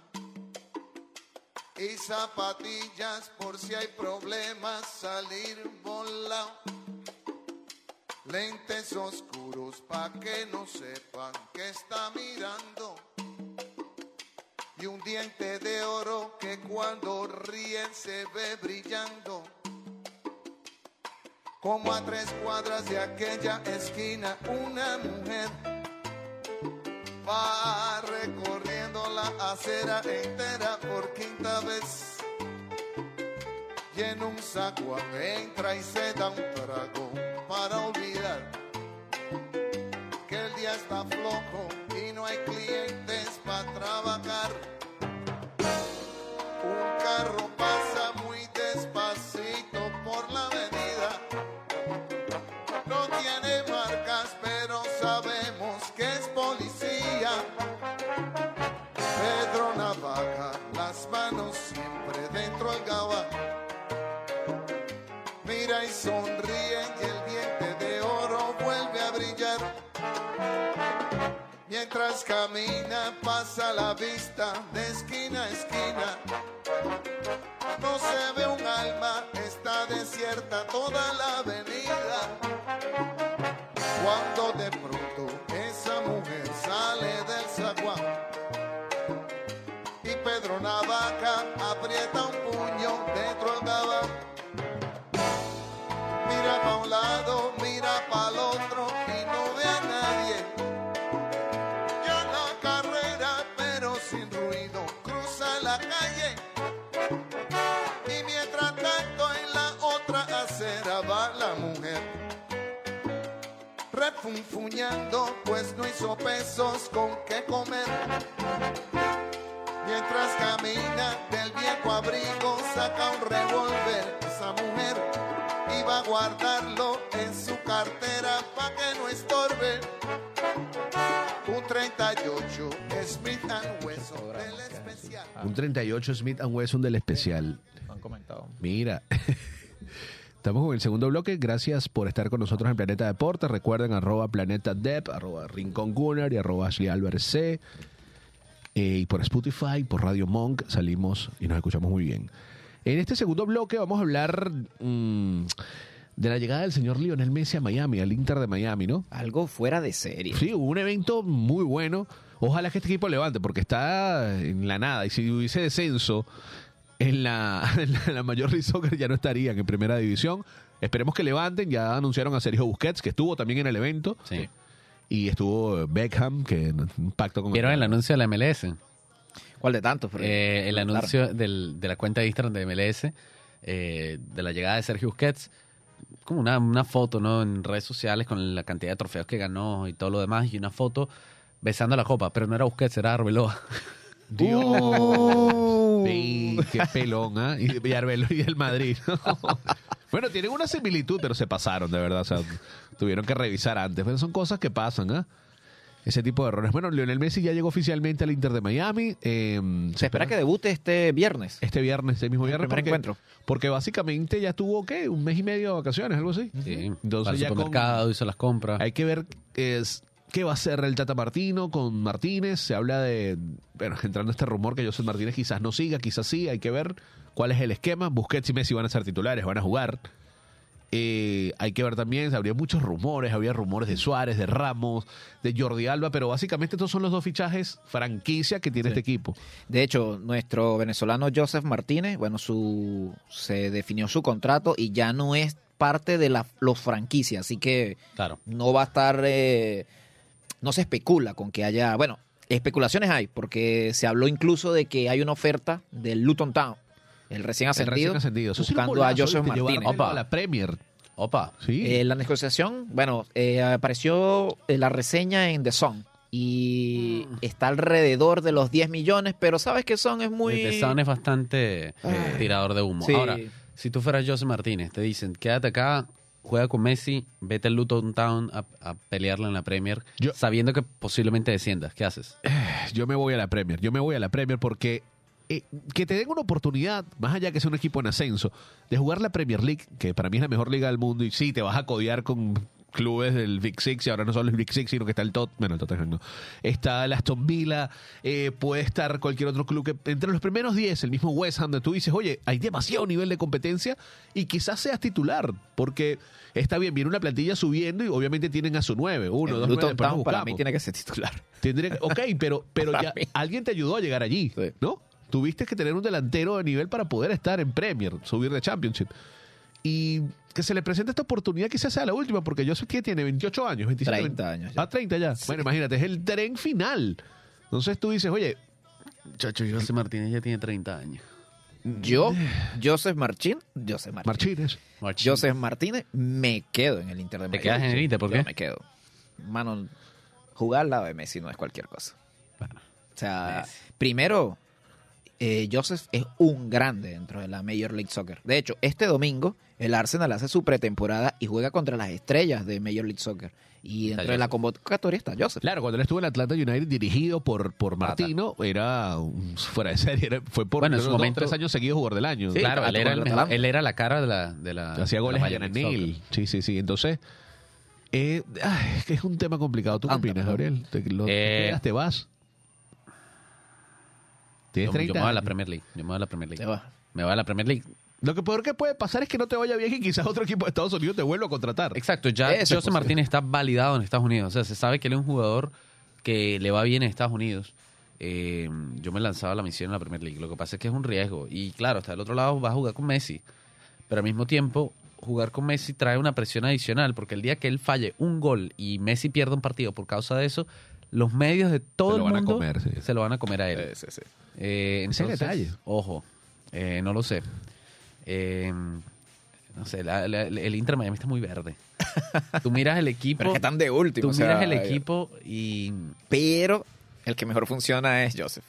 y zapatillas por si hay problemas salir volado. Lentes oscuros pa' que no sepan que está mirando. Y un diente de oro que cuando ríen se ve brillando. Como a tres cuadras de aquella esquina, una mujer va recorriendo la acera entera por quinta vez. Y en un saco entra y se da un trago para olvidar que el día está flojo y no hay clientes para trabajar. Mientras camina pasa la vista de esquina a esquina. No se ve un alma, está desierta toda la avenida. Cuando de pronto esa mujer sale del zaguán y Pedro Navaja aprieta un puño dentro del gabán. Mira para un lado, mira Refunfuñando, pues no hizo pesos con qué comer. Mientras camina del viejo abrigo, saca un revólver. Esa mujer iba a guardarlo en su cartera pa' que no estorbe. Un 38 Smith and Wesson del especial. Un 38 Smith Wesson del especial. Han comentado. Mira. *laughs* Estamos con el segundo bloque. Gracias por estar con nosotros en Planeta Deportes. Recuerden arroba Planeta Dep, arroba Rincón Gunnar y arroba Ashley Álvarez C. Eh, y por Spotify, por Radio Monk, salimos y nos escuchamos muy bien. En este segundo bloque vamos a hablar mm, de la llegada del señor Lionel Messi a Miami, al Inter de Miami, ¿no? Algo fuera de serie. Sí, hubo un evento muy bueno. Ojalá que este equipo levante, porque está en la nada. Y si hubiese descenso *laughs* en la, en la, en la Major League Soccer, ya no estarían en primera división. Esperemos que levanten. Ya anunciaron a Sergio Busquets, que estuvo también en el evento. Sí. Y estuvo Beckham, que un pacto con ¿Vieron el anuncio de la MLS? ¿Cuál de tantos? Eh, el Claro. anuncio del- de la cuenta de Instagram de MLS, eh, de la llegada de Sergio Busquets, como una, una foto ¿no? en redes sociales con la cantidad de trofeos que ganó y todo lo demás, y una foto besando la copa, pero no era Busquets, era Arbeloa. Dios. *laughs* Sí, qué pelón, ¿ah? Y Villarreal y el Madrid. *laughs* bueno, tienen una similitud, pero se pasaron, de verdad. O sea, tuvieron que revisar antes. Pero son cosas que pasan, ¿ah? Ese tipo de errores. Bueno, Lionel Messi ya llegó oficialmente al Inter de Miami. Eh, Se espera que debute este viernes. este viernes, este mismo viernes. primer porque, encuentro. porque básicamente ya tuvo, ¿qué? Un mes y medio de vacaciones, algo así. Sí, Entonces el ya con- supermercado, hizo las compras. Hay que ver es, qué va a hacer el Tata Martino con Martínez. Se habla de, bueno, entrando este rumor que José Martínez quizás no siga, quizás sí. Hay que ver cuál es el esquema. Busquets y Messi van a ser titulares, van a jugar. Eh, hay que ver también, habría muchos rumores, había rumores de Suárez, de Ramos, de Jordi Alba, pero básicamente estos son los dos fichajes franquicia que tiene este equipo. De hecho, nuestro venezolano Joseph Martínez, bueno, su se definió su contrato y ya no es parte de la, los franquicias, así que Claro. no va a estar, eh, no se especula con que haya, bueno, especulaciones hay, porque se habló incluso de que hay una oferta del Luton Town, el recién El ascendido, recién ascendido. Buscando a Joseph. Martínez. Opa. a la Premier. Opa. Sí. Eh, la negociación, bueno, eh, apareció eh, la reseña en The Sun y Mm. está alrededor de los 10 millones, pero ¿sabes qué son? Es muy... El de Sun es bastante eh, tirador de humo. Sí. Ahora, Si tú fueras José Martínez, te dicen, quédate acá, juega con Messi, vete al Luton Town a, a pelearla en la Premier, Yo- sabiendo que posiblemente desciendas. ¿Qué haces? *sighs* Yo me voy a la Premier. Yo me voy a la Premier porque eh, que te den una oportunidad, más allá que sea un equipo en ascenso, de jugar la Premier League, que para mí es la mejor liga del mundo, y sí, te vas a codear con clubes del Big Six, y ahora no solo el Big Six, sino que está el Tot, bueno, el Tottenham no. Está el Aston Villa, eh, puede estar cualquier otro club que entre los primeros 10, el mismo West Ham, donde tú dices, oye, hay demasiado nivel de competencia y quizás seas titular, porque está bien, viene una plantilla subiendo y obviamente tienen a su 9, uno, El dos, Luton nueve, después nos Town para mí tiene que ser titular. Tendría que- ok, pero, pero *laughs* ya mí. alguien te ayudó a llegar allí, Sí. ¿no? Tuviste que tener un delantero de nivel para poder estar en Premier, subir de Championship. Y que se le presente esta oportunidad quizás sea la última, porque yo sé que tiene 28 años, 27 30 años ya. Ah, 30 ya. Bueno, imagínate, es el tren final. Entonces tú dices, oye, Chacho, José Martínez ya tiene 30 años. Yo, Joseph Marchín, Joseph Martínez. Martínez. Joseph Martínez, me quedo en el Inter de ¿Te Miami. quedas en el Inter? ¿Por Yo qué? me quedo. Mano, jugar al lado de Messi no es cualquier cosa. O sea, primero, eh, Joseph es un grande dentro de la Major League Soccer. De hecho, este domingo el Arsenal hace su pretemporada y juega contra las estrellas de Major League Soccer. Y dentro de la convocatoria está Joseph. Claro, cuando él estuvo en Atlanta United dirigido por, por Martino, era un- fuera de serie. era- fue por Bueno, en su dos, momento- tres años seguidos jugador del año. Sí, claro, él era, el mejor- él era la cara de la... De la hacía de goles la a Major League granel. Soccer. Sí, sí, sí. Entonces, eh, ay, es que es un tema complicado. ¿Tú qué opinas. Gabriel? ¿Te, lo, te Eh, quedas, te vas? Tienes Yo, yo 30 me voy a la. Premier League. Yo me voy a la Premier League. Me voy a la Premier League. Lo que peor que puede pasar es que no te vaya bien y quizás otro equipo de Estados Unidos te vuelva a contratar. Exacto, ya Eso es José. Martínez está validado en Estados Unidos. O sea, se sabe que él es un jugador que le va bien en Estados Unidos. Eh, yo me lanzaba a la misión en la Premier League. Lo que pasa es que es un riesgo. Y claro, hasta el otro lado va a jugar con Messi. Pero al mismo tiempo, jugar con Messi trae una presión adicional. Porque el día que él falle un gol y Messi pierda un partido por causa de eso, los medios de todo Se lo el van a mundo comer, sí. se lo van a comer a él. Sí, sí, sí. Eh, Ese entonces, detalle. Ojo, eh, no lo sé. Eh, no sé, la- la- el Inter Miami está muy verde. Tú miras el equipo. Pero es que están de último. Tú o sea, miras el equipo y. Pero el que mejor funciona es Joseph.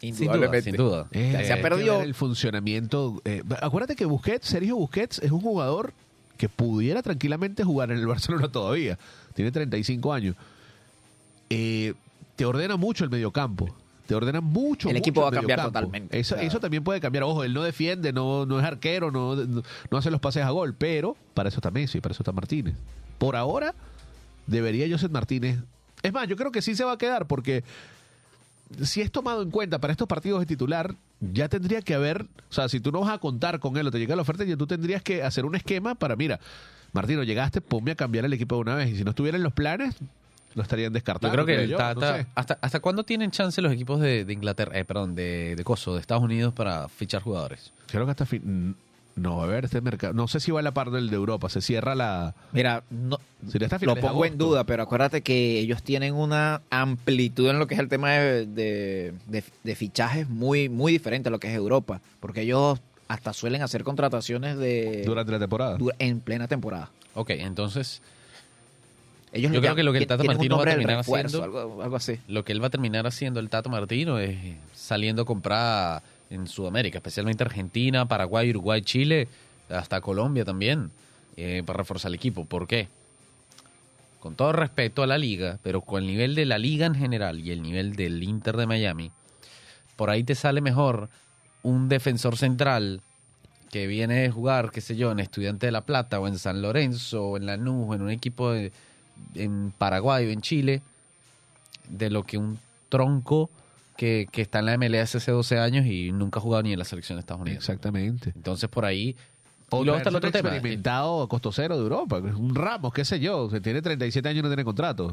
Sin duda, sin duda. Eh, Ya se ha que perdido. el funcionamiento. eh, acuérdate que Busquets, Sergio Busquets, es un jugador que pudiera tranquilamente jugar en el Barcelona *laughs* todavía. Tiene 35 años. Eh, te ordena mucho el mediocampo. Te ordena mucho. El mucho equipo va a cambiar totalmente. Eso, eso también puede cambiar. Ojo, él no defiende, no, no es arquero, no, no, no hace los pases a gol, pero para eso está Messi, para eso está Martínez. Por ahora, debería Joseph Martínez. Es más, yo creo que sí se va a quedar porque si es tomado en cuenta para estos partidos de titular, ya tendría que haber, o sea, si tú no vas a contar con él o te llega la oferta, ya tú tendrías que hacer un esquema para, mira, Martino, llegaste, ponme a cambiar el equipo de una vez. Y si no estuviera en los planes, lo estarían Yo descartando. creo que el yo, Tata- no sé. hasta, ¿Hasta cuándo tienen chance los equipos de, de Inglaterra, eh, perdón, de, de Coso, de Estados Unidos para fichar jugadores? Creo que hasta fin. No, a ver, este mercado. No sé si va a la par del de Europa. Se cierra la. Mira, no, lo pongo en duda, pero acuérdate que ellos tienen una amplitud en lo que es el tema de, de, de- de fichajes muy, muy diferente a lo que es Europa, porque ellos hasta suelen hacer contrataciones de Durante la temporada. dura- en plena temporada. Ok, entonces Ellos Yo creo que lo que el Tata un Martino va a terminar refuerzo, haciendo- algo, algo así. lo que él va a terminar haciendo el Tato Martino es saliendo a comprar en Sudamérica, especialmente Argentina, Paraguay, Uruguay, Chile, hasta Colombia también, eh, para reforzar el equipo. ¿Por qué? Con todo respeto a la liga, pero con el nivel de la liga en general y el nivel del Inter de Miami, por ahí te sale mejor un defensor central que viene de jugar, qué sé yo, en Estudiante de La Plata o en San Lorenzo o en Lanús o en un equipo de- en Paraguay o en Chile, de lo que un tronco que, que está en la MLS hace 12 años y nunca ha jugado ni en la selección de Estados Unidos. Exactamente. Entonces por ahí... Y luego está el otro tema. experimentado a costo cero de Europa. Un Ramos, qué sé yo. Se tiene 37 años y no tiene contrato.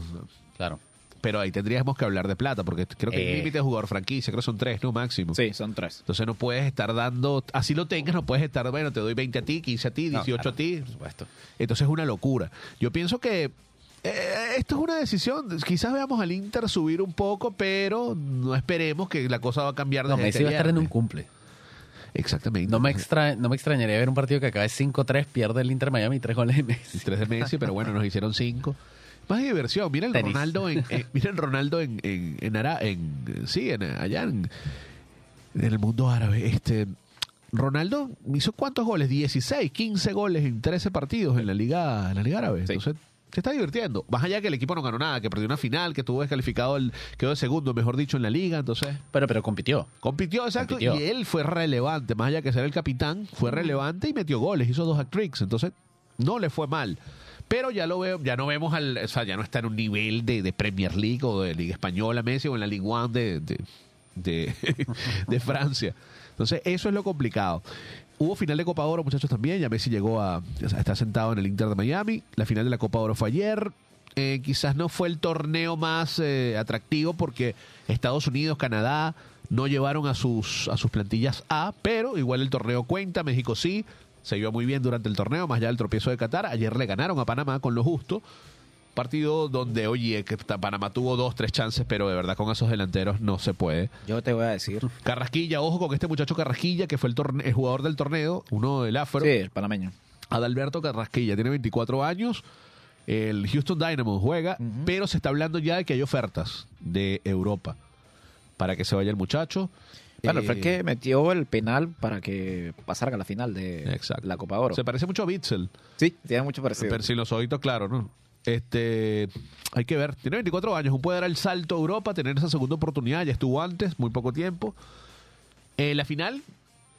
Claro. Pero ahí tendríamos que hablar de plata, porque creo que Eh. el límite de jugador franquicia, creo que son tres, ¿no? Máximo. Sí, son tres. Entonces no puedes estar dando, así lo tengas, no puedes estar, bueno, te doy 20 a ti, 15 a ti, No, 18 claro, a ti. Por supuesto. Entonces es una locura. Yo pienso que eh, esto es una decisión. Quizás veamos al Inter subir un poco, pero no esperemos que la cosa va a cambiar No, Messi este va a estar en un cumple. Exactamente. No me, extra, no me extrañaría ver un partido que acabe 5-3, pierde el Inter Miami y tres goles de Messi. Tres de Messi, pero bueno, nos hicieron cinco. Más diversión. Miren Tenis. Ronaldo en, en- *laughs* miren Ronaldo en, en, en, Ara- en- sí, en, allá en, en el mundo árabe. Este, Ronaldo hizo cuántos goles? 16, 15 goles en 13 partidos en la Liga, en la Liga Árabe. Sí. Entonces, se está divirtiendo. Más allá que el equipo no ganó nada, que perdió una final, que tuvo descalificado, el, quedó de segundo, mejor dicho, en la liga. Entonces, Pero, pero compitió. compitió, exacto. Compitió. Y él fue relevante. Más allá que ser el capitán, fue relevante y metió goles, hizo dos hat-tricks. Entonces, no le fue mal. Pero ya lo veo, ya no vemos al, o sea, ya no está en un nivel de, de Premier League o de Liga Española Messi o en la Ligue 1 de, de, de, *laughs* de Francia. Entonces, eso es lo complicado. Hubo final de Copa Oro, muchachos, también. Ya Messi llegó a, está sentado en el Inter de Miami. La final de la Copa Oro fue ayer. Eh, quizás no fue el torneo más eh, atractivo porque Estados Unidos, Canadá no llevaron a sus, a sus plantillas A, pero igual el torneo cuenta, México sí, se vio muy bien durante el torneo, más allá del tropiezo de Qatar. Ayer le ganaron a Panamá con lo justo. Partido donde, oye, que Panamá tuvo dos, tres chances, pero de verdad con esos delanteros no se puede. Yo te voy a decir. Carrasquilla, ojo con este muchacho Carrasquilla, que fue el, torne- el jugador del torneo, uno del Afro. Sí, el panameño. Adalberto Carrasquilla, tiene 24 años. El Houston Dynamo juega, pero se está hablando ya de que hay ofertas de Europa para que se vaya el muchacho. Bueno, Eh, fue el que metió el penal para que pasara a la final de Exacto. la Copa Oro. Se parece mucho a Bitzel, Sí, tiene mucho parecido. pero sin los ojitos claros, ¿no? Este, hay que ver. Tiene 24 años, aún puede dar el salto a Europa, tener esa segunda oportunidad. Ya estuvo antes, muy poco tiempo. Eh, la final,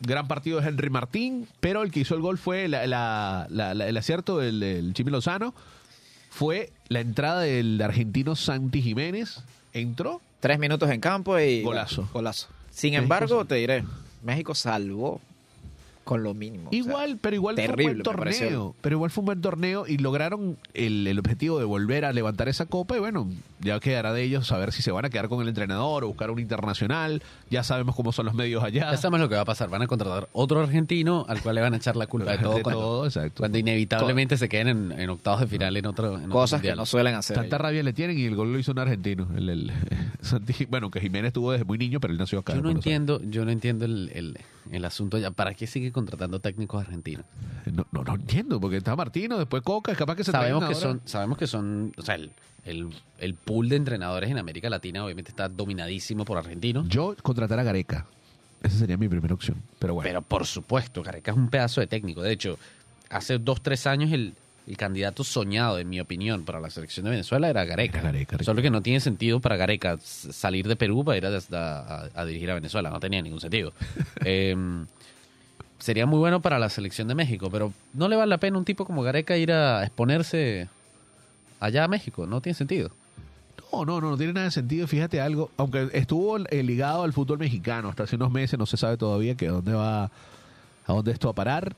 gran partido de Henry Martín, pero el que hizo el gol fue la- la- la- la- el acierto del, del Chimi Lozano. Fue la entrada del argentino Santi Jiménez. Entró. Tres minutos en campo y... Golazo. Golazo. Sin México embargo, te diré, México salvó con lo mínimo. o sea, Igual, pero igual fue un buen torneo. Pero igual fue un buen torneo y lograron el, el objetivo de volver a levantar esa copa. Y bueno, ya quedará de ellos saber si se van a quedar con el entrenador o buscar un internacional. Ya sabemos cómo son los medios allá. Ya sabemos lo que va a pasar. Van a contratar otro argentino al cual le van a echar la culpa de *laughs* todo, De cuando, todo, exacto. cuando inevitablemente se queden en, en octavos de final en otro, en otro cosas que no suelen hacer. Tanta ellos. rabia le tienen y el gol lo hizo un argentino. El, *laughs* bueno, que Jiménez estuvo desde muy niño, pero él nació acá. Yo no entiendo, yo no entiendo el, el- el asunto ya. ¿Para qué sigue contratando técnicos argentinos? No, no, no entiendo, porque está Martino, después Coca, es capaz que se Sabemos que ahora. son, sabemos que son, o sea, el, el, el pool de entrenadores en América Latina obviamente está dominadísimo por argentinos. Yo contratar a Gareca. Esa sería mi primera opción. Pero bueno. Pero por supuesto, Gareca es un pedazo de técnico. De hecho, hace dos, tres años el, el candidato soñado, en mi opinión, para la selección de Venezuela era Gareca. Era Gareca, Solo que no tiene sentido para Gareca salir de Perú para ir a, a- a dirigir a Venezuela. No tenía ningún sentido. *laughs* Eh, sería muy bueno para la selección de México, pero no le vale la pena un tipo como Gareca ir a exponerse allá a México. No tiene sentido. No, no, no, no tiene nada de sentido. Fíjate algo, aunque estuvo eh, ligado al fútbol mexicano hasta hace unos meses, no se sabe todavía que dónde va, a dónde esto va a parar.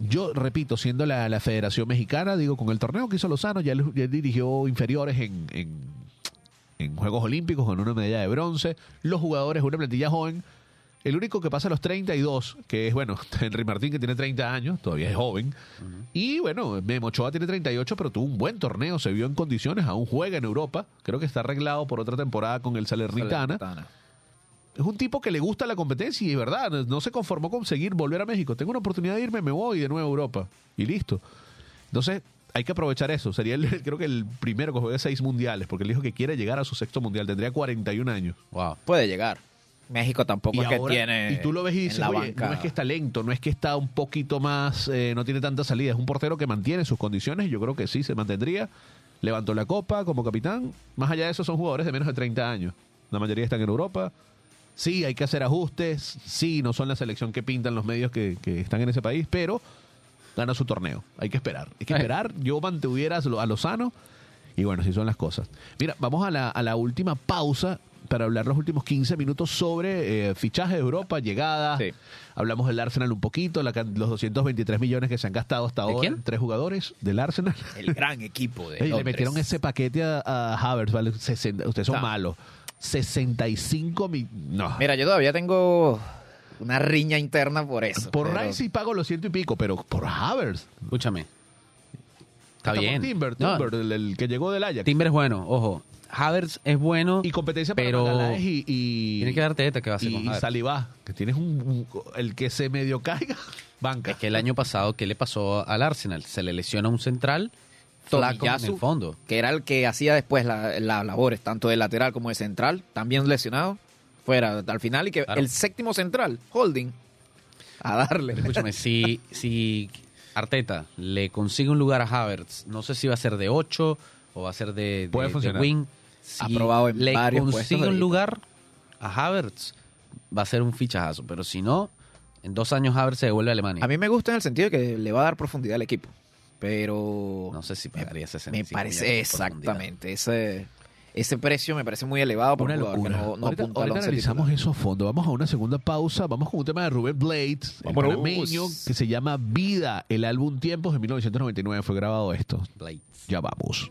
Yo repito, siendo la, la Federación Mexicana, digo, con el torneo que hizo Lozano, ya ya dirigió inferiores en, en, en Juegos Olímpicos con una medalla de bronce. Los jugadores, una plantilla joven. El único que pasa a los 32, que es, bueno, *laughs* Henry Martín, que tiene 30 años, todavía es joven. Y bueno, Memo Ochoa tiene 38, pero tuvo un buen torneo, se vio en condiciones, aún juega en Europa. Creo que está arreglado por otra temporada con el Salernitana. Salernitana. Es un tipo que le gusta la competencia y de verdad, no se conformó con seguir volver a México. Tengo una oportunidad de irme, me voy de nuevo a Europa. Y listo. Entonces, hay que aprovechar eso. Sería, el, *laughs* creo que el primero que juegue seis mundiales, porque él dijo que quiere llegar a su sexto mundial. Tendría 41 años. Wow. Puede llegar. México tampoco Y, es que ahora- tiene. y tú lo ves y dices, la "Oye, banca- no es que está lento, no es que está un poquito más, eh, no tiene tanta salida. Es un portero que mantiene sus condiciones y yo creo que sí se mantendría. Levantó la copa como capitán. Más allá de eso, son jugadores de menos de 30 años. La mayoría están en Europa. Sí, hay que hacer ajustes. Sí, no son la selección que pintan los medios que, que están en ese país, pero gana su torneo. Hay que esperar. Hay que Eh. esperar. Yo mantuviera a Lozano y bueno, así son las cosas. Mira, vamos a la, a la última pausa para hablar los últimos 15 minutos sobre eh, fichaje de Europa, llegadas. Sí. Hablamos del Arsenal un poquito, la los 223 millones que se han gastado hasta ¿De ahora. quién? Tres jugadores del Arsenal. El gran equipo de. *laughs* Ey, le metieron ese paquete a, a Havertz, ¿vale? 60 ustedes son Está. malos. 65 mil. No. Mira, yo todavía tengo una riña interna por eso. por pero- Rice sí pago los ciento y pico, pero por Havertz. Escúchame. Está bien. Timber, No, Timber, el, el que llegó del Ajax. Timber es bueno, ojo. Havertz es bueno. y competencia para pero Magaláes y, y tiene que dar teta que va a hacer y, con y Havertz. Saliba, que tienes un, un- el que se medio caiga, *laughs* banca. Es que el año pasado, ¿qué le pasó al Arsenal? Se le lesiona un central flaco en Tomiyasu, el fondo. que era el que hacía después las la labores, tanto de lateral como de central, también lesionado, fuera al final, y que Claro. el séptimo central, Holding, A darle. Escúchame, si, *laughs* si Arteta le consigue un lugar a Havertz, no sé si va a ser de 8 o va a ser de, de- Puede de funcionar. wing. Si Ha probado en le varios puestos consigue un lugar a Havertz, va a ser un fichajazo. Pero si no, en dos años Havertz se devuelve a Alemania. A mí me gusta en el sentido de que le va a dar profundidad al equipo. Pero. no sé si pagaría 65 Me parece por exactamente. Ese, ese precio me parece muy elevado Una un jugador que locura. no, no ahorita apunta ahorita analizamos titular. eso a fondo. Vamos a una segunda pausa. Vamos con un tema de Rubén Blades, el panameño, que se llama Vida. El álbum Tiempos de 1999 fue grabado esto. Blades. Ya vamos.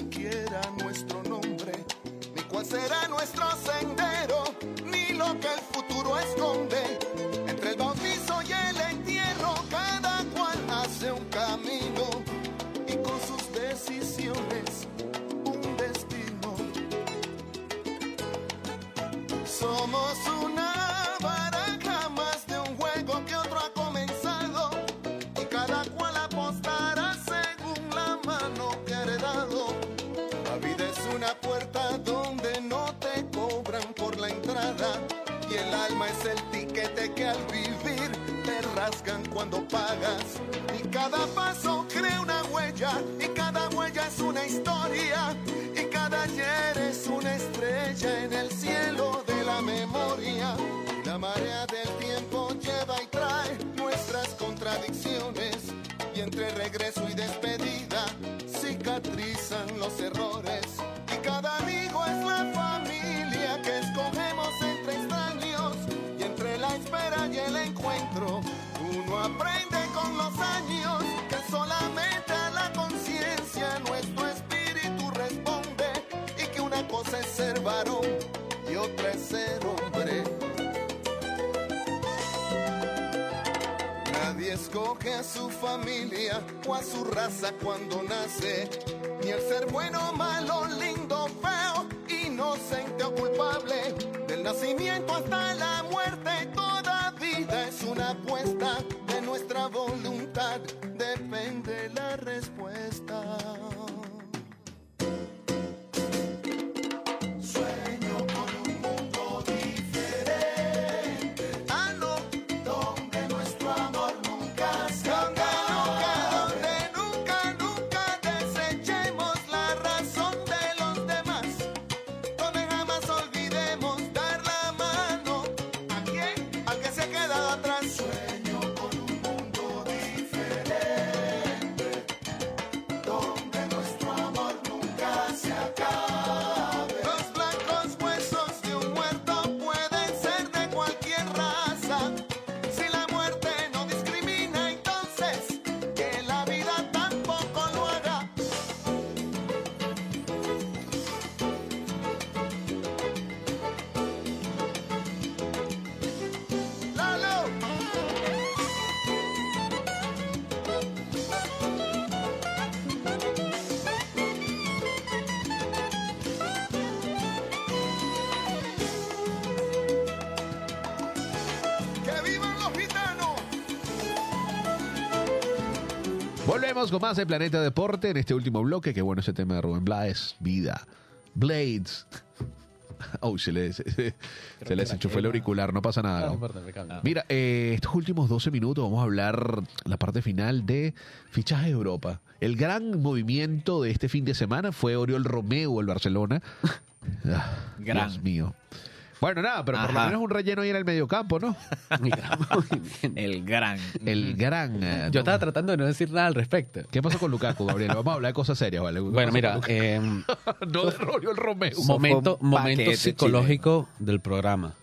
será nuestro sendero, que al vivir te rasgan cuando pagas. Y cada paso crea una huella y cada huella es una historia y cada ayer es una estrella en el cielo de la memoria. La marea del tiempo lleva y trae nuestras contradicciones y entre regreso y despedida cicatrizan los errores. Escoge a su familia o a su raza cuando nace, ni el ser bueno, malo, lindo, feo, inocente o culpable. Del nacimiento hasta la muerte, toda vida es una apuesta. De nuestra voluntad depende la respuesta. Volvemos con más de Planeta Deporte en este último bloque. Qué bueno ese tema de Rubén Blades. Vida. Blades. *laughs* Oh, se le, se, se le desenchufó el auricular. No pasa nada. Mira, eh, estos últimos 12 minutos vamos a hablar la parte final de fichaje de Europa. El gran movimiento de este fin de semana fue Oriol Romeo, el Barcelona. *laughs* Ah. Dios mío. Bueno, nada, pero por lo Ajá. menos un relleno ahí en el mediocampo, ¿no? *laughs* El gran. El gran... eh, Yo estaba tratando de no decir nada al respecto. ¿Qué pasó con Lukaku, Gabriel? Vamos a hablar de cosas serias, ¿vale? ¿Qué Bueno, mira, eh, *laughs* no de Oriol Romeo. Mo- momento, un momento paquete psicológico del programa.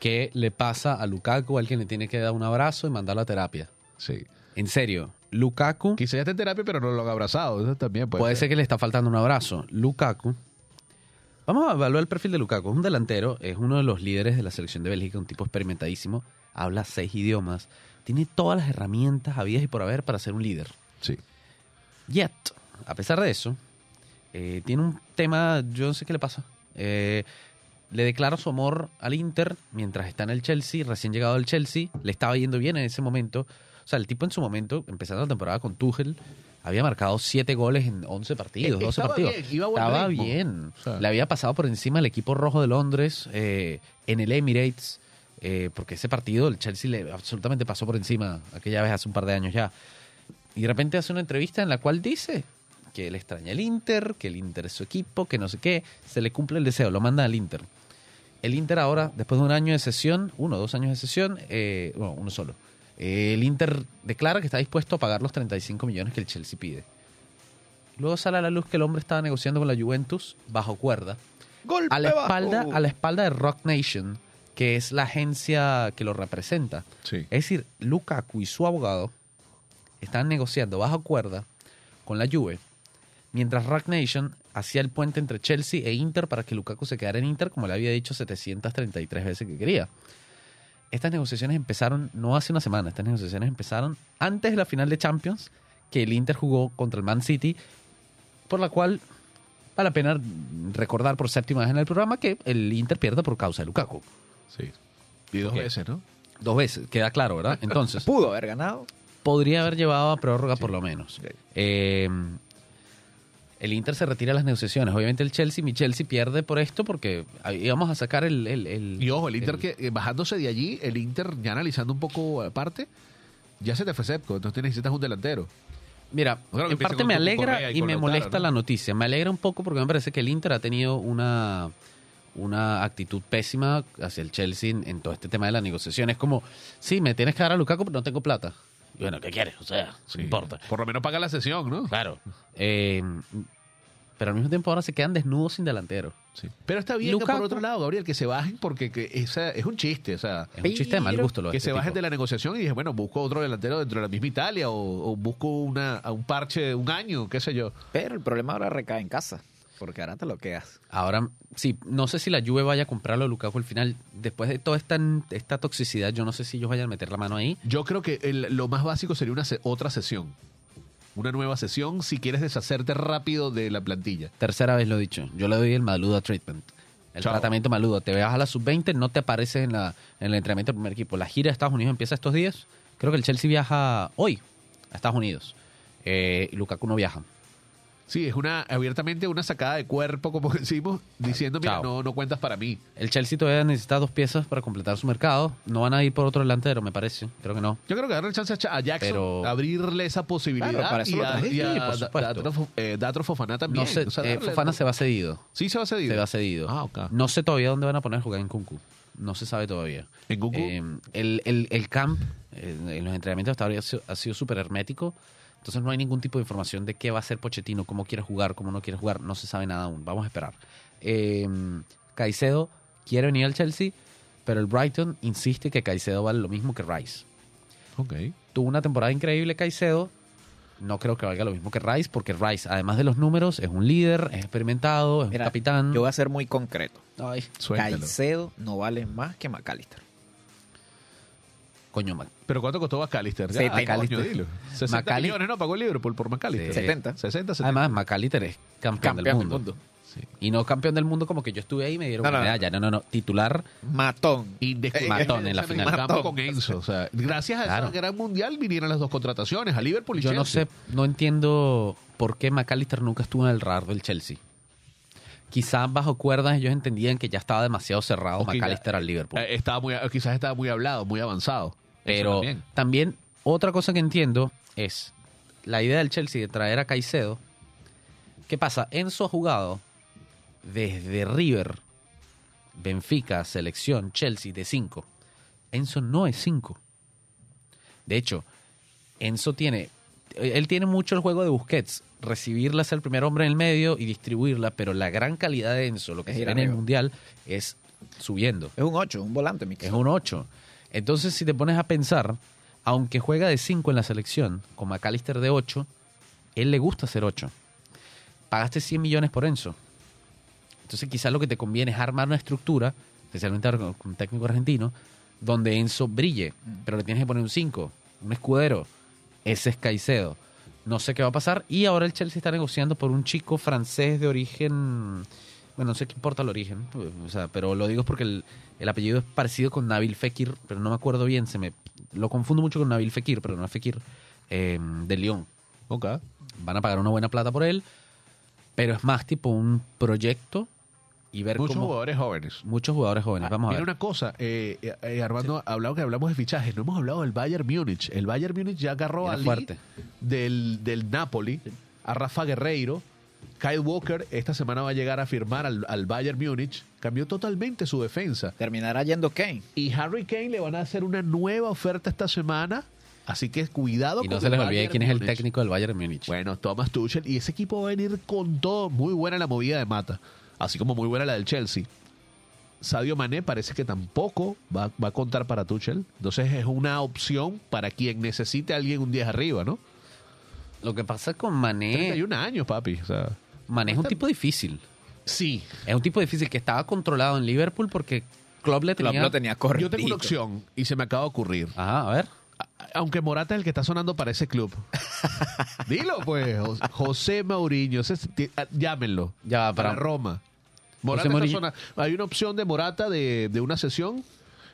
¿Qué le pasa a Lukaku? Alguien le tiene que dar un abrazo y mandarlo a terapia. Sí. En serio, Lukaku Quizá ya esté en terapia, pero no lo han abrazado. Eso también puede, puede ser que le está faltando un abrazo. Lukaku. Vamos a evaluar el perfil de Lukaku. Es un delantero, es uno de los líderes de la selección de Bélgica, un tipo experimentadísimo, habla seis idiomas, tiene todas las herramientas habidas y por haber para ser un líder. Sí. Yet, a pesar de eso, eh, tiene un tema, yo no sé qué le pasa. Eh, le declara su amor al Inter mientras está en el Chelsea, recién llegado al Chelsea, le estaba yendo bien en ese momento. O sea, el tipo en su momento, empezando la temporada con Tuchel, había marcado 7 goles en 11 partidos, Eh, 12 estaba partidos. bien, iba estaba ritmo. bien. O sea. le había pasado por encima el equipo rojo de Londres eh, en el Emirates, eh, porque ese partido el Chelsea le absolutamente pasó por encima aquella vez hace un par de años ya. Y de repente hace una entrevista en la cual dice que le extraña el Inter, que el Inter es su equipo, que no sé qué. Se le cumple el deseo, lo manda al Inter. El Inter ahora, después de un año de sesión, uno o dos años de sesión, eh, bueno, uno solo. El Inter declara que está dispuesto a pagar los 35 millones que el Chelsea pide. Luego sale a la luz que el hombre estaba negociando con la Juventus bajo cuerda. Golpe A la bajo. espalda, a la espalda de Rock Nation, que es la agencia que lo representa. Sí. Es decir, Lukaku y su abogado están negociando bajo cuerda con la Juve, mientras Rock Nation hacía el puente entre Chelsea e Inter para que Lukaku se quedara en Inter, como le había dicho 733 veces que quería. Estas negociaciones empezaron no hace una semana, estas negociaciones empezaron antes de la final de Champions, que el Inter jugó contra el Man City, por la cual vale la pena recordar por séptima vez en el programa que el Inter pierde por causa de Lukaku. Sí. Y dos veces, ¿no? Dos veces, queda claro, ¿verdad? *laughs* Entonces, Pudo haber ganado. podría haber llevado a prórroga por lo menos. Eh, el Inter se retira de las negociaciones. Obviamente el Chelsea, mi Chelsea pierde por esto porque íbamos a sacar el... el- el- Y ojo, el Inter el- que eh, bajándose de allí, el Inter ya analizando un poco aparte, ya se te fue Sepco, entonces necesitas un delantero. Mira, Claro en parte me alegra y me molesta ¿no? la noticia. Me alegra un poco porque me parece que el Inter ha tenido una, una actitud pésima hacia el Chelsea en, en todo este tema de la negociación. Es como, sí, me tienes que dar a Lukaku, pero no tengo plata. Y bueno, ¿qué quieres? O sea, Sí. no importa. Por lo menos paga la sesión, ¿no? Claro. Eh, pero al mismo tiempo ahora se quedan desnudos sin delantero. Sí. Pero está bien que Lukaku- por otro lado, Gabriel, que se bajen porque que esa es un chiste, o sea, Es un chiste de mal gusto lo que este se bajen tipo. de la negociación y dije, bueno, busco otro delantero dentro de la misma Italia o, o busco una, a un parche de un año, qué sé yo. Pero el problema ahora recae en casa. Porque ahora te lo quedas. Ahora, sí, no sé si la Juve vaya a comprarlo a Lukaku al final. Después de toda esta, esta toxicidad, yo no sé si ellos vayan a meter la mano ahí. Yo creo que el- lo más básico sería una otra sesión. Una nueva sesión si quieres deshacerte rápido de la plantilla. Tercera vez lo he dicho. Yo le doy el Maluda treatment. El Chao. tratamiento Maluda. Te vas a la sub-20, no te apareces en, la, en el entrenamiento del primer equipo. La gira de Estados Unidos empieza estos días. Creo que el Chelsea viaja hoy a Estados Unidos. Eh, y Lukaku no viaja. Sí, es una abiertamente una sacada de cuerpo, como *laughs* decimos, diciendo, mira, Chao. no, no cuentas para mí. El Chelsea todavía necesita dos piezas para completar su mercado. No van a ir por otro delantero, me parece. Creo que no. Yo creo que darle chance a Jackson, Pero- abrirle esa posibilidad Claro, para eso y lo a, trajiste, y a sí, por Da- supuesto. Datro Fo- eh, Datro Fofana también. No sé, O sea, eh, Fofana se va cedido. Sí, se va cedido. Se va cedido. Ah. No sé todavía dónde van a poner jugar en Kunku. No se sabe todavía. ¿En Kunku? Eh, el, el, el camp en los entrenamientos hasta ahora ha sido- ha sido súper hermético. Entonces no hay ningún tipo de información de qué va a hacer Pochettino, cómo quiere jugar, cómo no quiere jugar. No se sabe nada aún. Vamos a esperar. Eh, Caicedo quiere venir al Chelsea, pero el Brighton insiste que Caicedo vale lo mismo que Rice. Ok. Tuvo una temporada increíble Caicedo. No creo que valga lo mismo que Rice, porque Rice, además de los números, es un líder, es experimentado, es Mira, un capitán. Yo voy a ser muy concreto. Ay. Caicedo no vale más que McAllister. Coño, man. ¿Pero cuánto costó McAllister? Ya, Setenta. coño, dilo. 60 McAllister- millones, ¿no? Pagó el Liverpool por McAllister. Sí. 70. 60, 70. Además, McAllister es campeón, del, mundo. Sí. Y no campeón del mundo como que yo estuve ahí y me dieron No, una no, no. medalla. No, no, no. Titular. Matón. Indiscutible. Matón en la el final. campo Matón. con Enzo. O sea, gracias a Claro. ese gran mundial vinieron las dos contrataciones, a Liverpool y Yo no Chelsea. sé, no entiendo por qué McAllister nunca estuvo en el radar del Chelsea. Quizás bajo cuerdas ellos entendían que ya estaba demasiado cerrado O que ya- McAllister al Liverpool. Eh, estaba muy, quizás estaba muy hablado, muy avanzado. Pero también. también otra cosa que entiendo es la idea del Chelsea de traer a Caicedo. ¿Qué pasa? Enzo ha jugado desde River, Benfica, selección, Chelsea de 5. Enzo no es 5. De hecho, Enzo tiene él tiene mucho el juego de Busquets, recibirla ser el primer hombre en el medio y distribuirla, pero la gran calidad de Enzo, lo que Es se ir ve en el mundial es subiendo. Es un 8, un volante, mi Es un 8. Entonces, si te pones a pensar, aunque juega de 5 en la selección, con McAllister de 8, él le gusta ser 8. Pagaste 100 millones por Enzo. Entonces quizás lo que te conviene es armar una estructura, especialmente ahora con con un técnico argentino, donde Enzo brille, pero le tienes que poner un 5, un escudero. Ese es Caicedo. No sé qué va a pasar. Y ahora el Chelsea está negociando por un chico francés de origen... Bueno, no sé qué importa el origen, o sea, pero lo digo es porque el, el apellido es parecido con Nabil Fekir, pero no me acuerdo bien, se me lo confundo mucho con Nabil Fekir, pero no es Fekir, eh, de Lyon. Ok. Van a pagar una buena plata por él, pero es más tipo un proyecto y ver Muchos cómo jugadores jóvenes. muchos jugadores jóvenes. Vamos a ver. una cosa, eh, eh, eh, Armando, hablado que hablamos de fichajes, no hemos hablado del Bayern Múnich. El Bayern Múnich ya agarró al del, del Napoli, a Rafa Guerreiro. Kyle Walker esta semana va a llegar a firmar al, al Bayern Múnich. Cambió totalmente su defensa. Terminará yendo Kane. Y Harry Kane le van a hacer una nueva oferta esta semana. Así que cuidado Y con no se les olvide Bayern quién es el Múnich. técnico del Bayern Múnich. Bueno, Thomas Tuchel. Y ese equipo va a venir con todo. Muy buena la movida de Mata. Así como muy buena la del Chelsea. Sadio Mané parece que tampoco va, va a contar para Tuchel. Entonces es una opción para quien necesite a alguien un día arriba, ¿no? Lo que pasa con Mané, 31 años, papi. O sea, Mané es un tipo difícil. sí. Es un tipo difícil que estaba controlado en Liverpool porque Klopp le Klopp tenía... lo tenía Yo tengo una opción y se me acaba de ocurrir. Ajá, a ver. Aunque Morata es el que está sonando para ese club. *laughs* Dilo, pues. Jos- José Mauriño. ese es- ti- ah, llámenlo. Ya, para para- Roma. Morata José está Mourinho. sonando. Hay una opción de Morata de, de una sesión.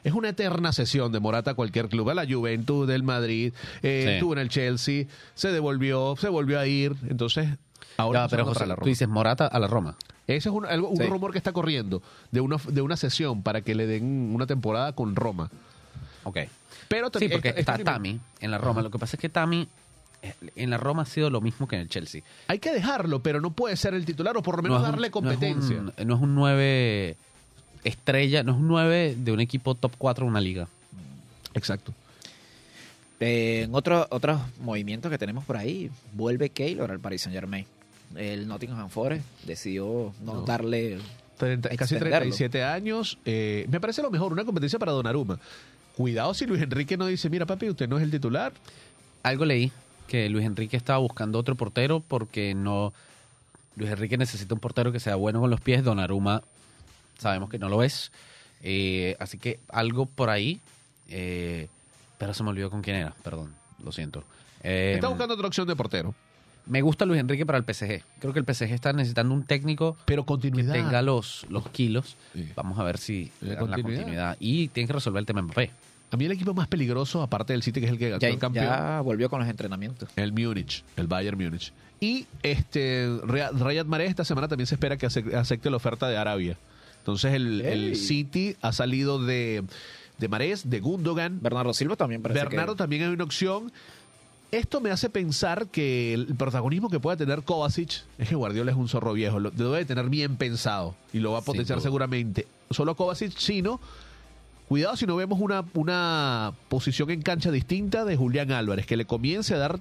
Es una eterna sesión de Morata a cualquier club. A la Juventus, del Madrid. eh, Sí. Estuvo en el Chelsea. Se devolvió. Se volvió a ir. Entonces, ahora está pero José, tú dices Morata a la Roma. Ese es un, algo- un Sí. rumor que está corriendo de una, de una sesión para que le den una temporada con Roma. Ok. Pero Sí, porque está esto- Tami en la Roma. Lo que pasa es que Tami eh, en la Roma ha sido lo mismo que en el Chelsea. Hay que dejarlo, pero no puede ser el titular o por lo menos un- darle competencia. No es, un, no es un 9 estrella, no es un 9 de un equipo top 4 de una liga. Exacto. Eh, en otro- otros movimientos que tenemos por ahí, vuelve Keylor al Paris Saint Germain. El Nottingham Forest decidió no, No. darle. 30 casi Extenderlo. 37 años. eh, me parece lo mejor, una competencia para Donnarumma. Cuidado si Luis Enrique no dice, mira papi, usted no es el titular. Algo leí que Luis Enrique estaba buscando otro portero porque no. Luis Enrique necesita un portero que sea bueno con los pies. Donnarumma sabemos que no lo es. Eh, así que algo por ahí. eh, pero se me olvidó con quién era, perdón, lo siento. Eh, Está buscando otra opción de portero. Me gusta Luis Enrique para el PSG. Creo que el PSG está necesitando un técnico Pero que continuidad. tenga los, los kilos. Sí. Vamos a ver si La le dan la continuidad. continuidad. Y tienen que resolver el tema Mbappé. A mí el equipo más peligroso, aparte del City, que es el que ganó el campeón, ya volvió con los entrenamientos. el Múnich, el Bayern Múnich. Y este Riyad Mahrez esta semana también se espera que ace- acepte la oferta de Arabia. Entonces el. City ha salido de, de Mahrez, de Gundogan, Bernardo Silva también parece Bernardo que... también hay una opción. Esto me hace pensar que el protagonismo que puede tener Kovacic es que Guardiola es un zorro viejo, lo debe tener bien pensado y lo va a potenciar seguramente. Solo Kovacic, sino cuidado si no vemos una, una posición en cancha distinta de Julián Álvarez, que le comience a dar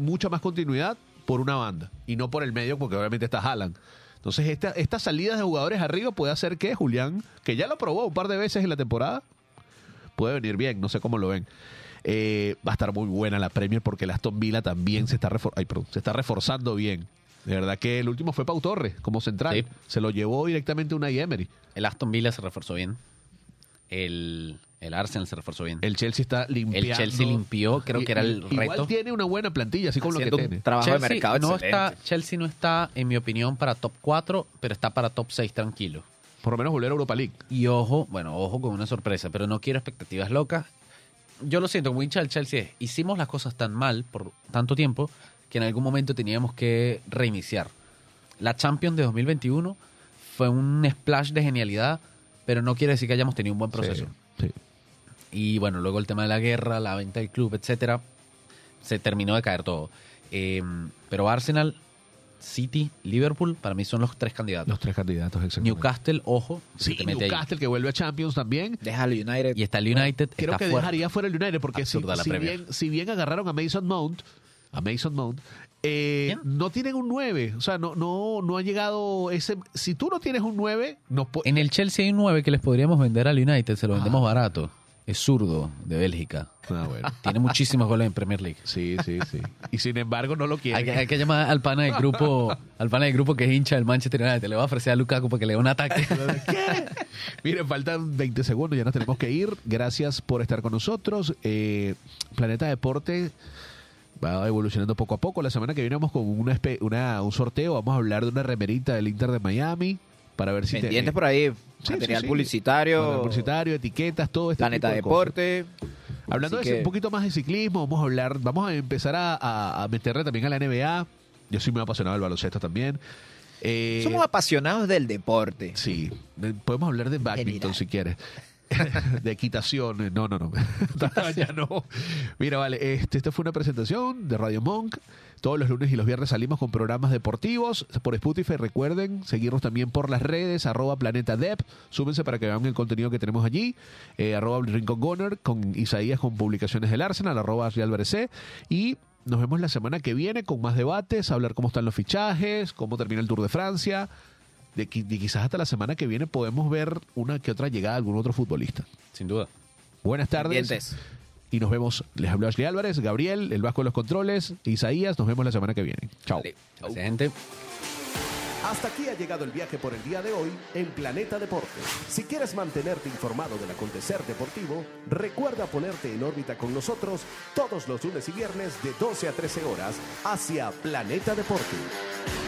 mucha más continuidad por una banda y no por el medio, porque obviamente está Haaland. Entonces, esta, estas salidas de jugadores arriba puede hacer que Julián, que ya lo probó un par de veces en la temporada, puede venir bien, no sé cómo lo ven. Eh, va a estar muy buena la Premier porque el Aston Villa también se está, refor- ay, perdón, se está reforzando bien. De verdad que el último fue Pau Torres como central. Sí. Se lo llevó directamente una Emery. El Aston Villa se reforzó bien. El, el Arsenal se reforzó bien. El Chelsea está limpiando. El Chelsea limpió, creo que era el Igual reto. tiene una buena plantilla, así como lo que tiene. trabajo Chelsea de mercado no excelente. está, Chelsea no está, en mi opinión, para top 4, pero está para top 6 tranquilo. Por lo menos volver a Europa League. Y ojo, bueno, ojo con una sorpresa, pero no quiero expectativas locas. Yo lo siento, como hincha del Chelsea, es, hicimos las cosas tan mal por tanto tiempo que en algún momento teníamos que reiniciar. La Champions de 2021 fue un splash de genialidad, pero no quiere decir que hayamos tenido un buen proceso. Sí, sí. Y bueno, luego el tema de la guerra, la venta del club, etcétera, se terminó de caer todo. Eh, pero Arsenal, City, Liverpool, para mí son los tres candidatos. Los tres candidatos, exactamente. Newcastle, ojo, Sí, ahí. Newcastle que vuelve a Champions también. Deja al United. Y está el United, Creo está que dejaría fuera el United porque si, bien, si bien agarraron a Mason Mount, a Mason Mount, eh, no tienen un 9. O sea, no, no, no ha llegado ese. Si tú no tienes un 9, no En el Chelsea hay un 9 que les podríamos vender al United, se lo vendemos Ah. barato. Es zurdo de Bélgica. Ah, bueno. *laughs* Tiene muchísimos goles en Premier League. Sí, sí, sí. Y sin embargo no lo quiere. Hay que, hay que llamar al pana del grupo, *laughs* al pana del grupo que es hincha del Manchester United. Le va a ofrecer a Lukaku para que le dé un ataque. *laughs* Miren, faltan 20 segundos, ya nos tenemos que ir. Gracias por estar con nosotros. Eh, Planeta Deporte va evolucionando poco a poco. La semana que viene vamos con una, una- un sorteo. Vamos a hablar de una remerita del Inter de Miami para ver si Pendientes te- por ahí. Sí, material sí, sí. publicitario. Material publicitario, etiquetas, todo este Planeta tipo de cosas. Deporte. Hablando de que- un poquito más de ciclismo, vamos a hablar, vamos a empezar a, a- a meterle también a la NBA. Yo soy muy apasionado del baloncesto también. Eh, Somos apasionados del deporte. Sí, de- podemos hablar de badminton si quieres. *laughs* de equitación. eh, No, no, no. *laughs* ya no. Mira, vale, este, esta fue una presentación de Radio Monk. Todos los lunes y los viernes salimos con programas deportivos por Spotify. Recuerden seguirnos también por las redes, arroba Planeta Dep. Súbense para que vean el contenido que tenemos allí. Eh, arroba Rincon Goner con Isaías con publicaciones del Arsenal, arroba Álvarez C. Y nos vemos la semana que viene con más debates, hablar cómo están los fichajes, cómo termina el Tour de Francia de, de quizás hasta la semana que viene podemos ver una que otra llegada de algún otro futbolista. Sin duda. Buenas tardes. Pendientes. Y nos vemos. Les habló Ashley Álvarez, Gabriel, el Vasco de los Controles, Isaías. Nos vemos la semana que viene. Chao. Vale. Gracias, gente. Hasta aquí ha llegado el viaje por el día de hoy en Planeta Deporte. Si quieres mantenerte informado del acontecer deportivo, recuerda ponerte en órbita con nosotros todos los lunes y viernes de 12 a 13 horas hacia Planeta Deporte.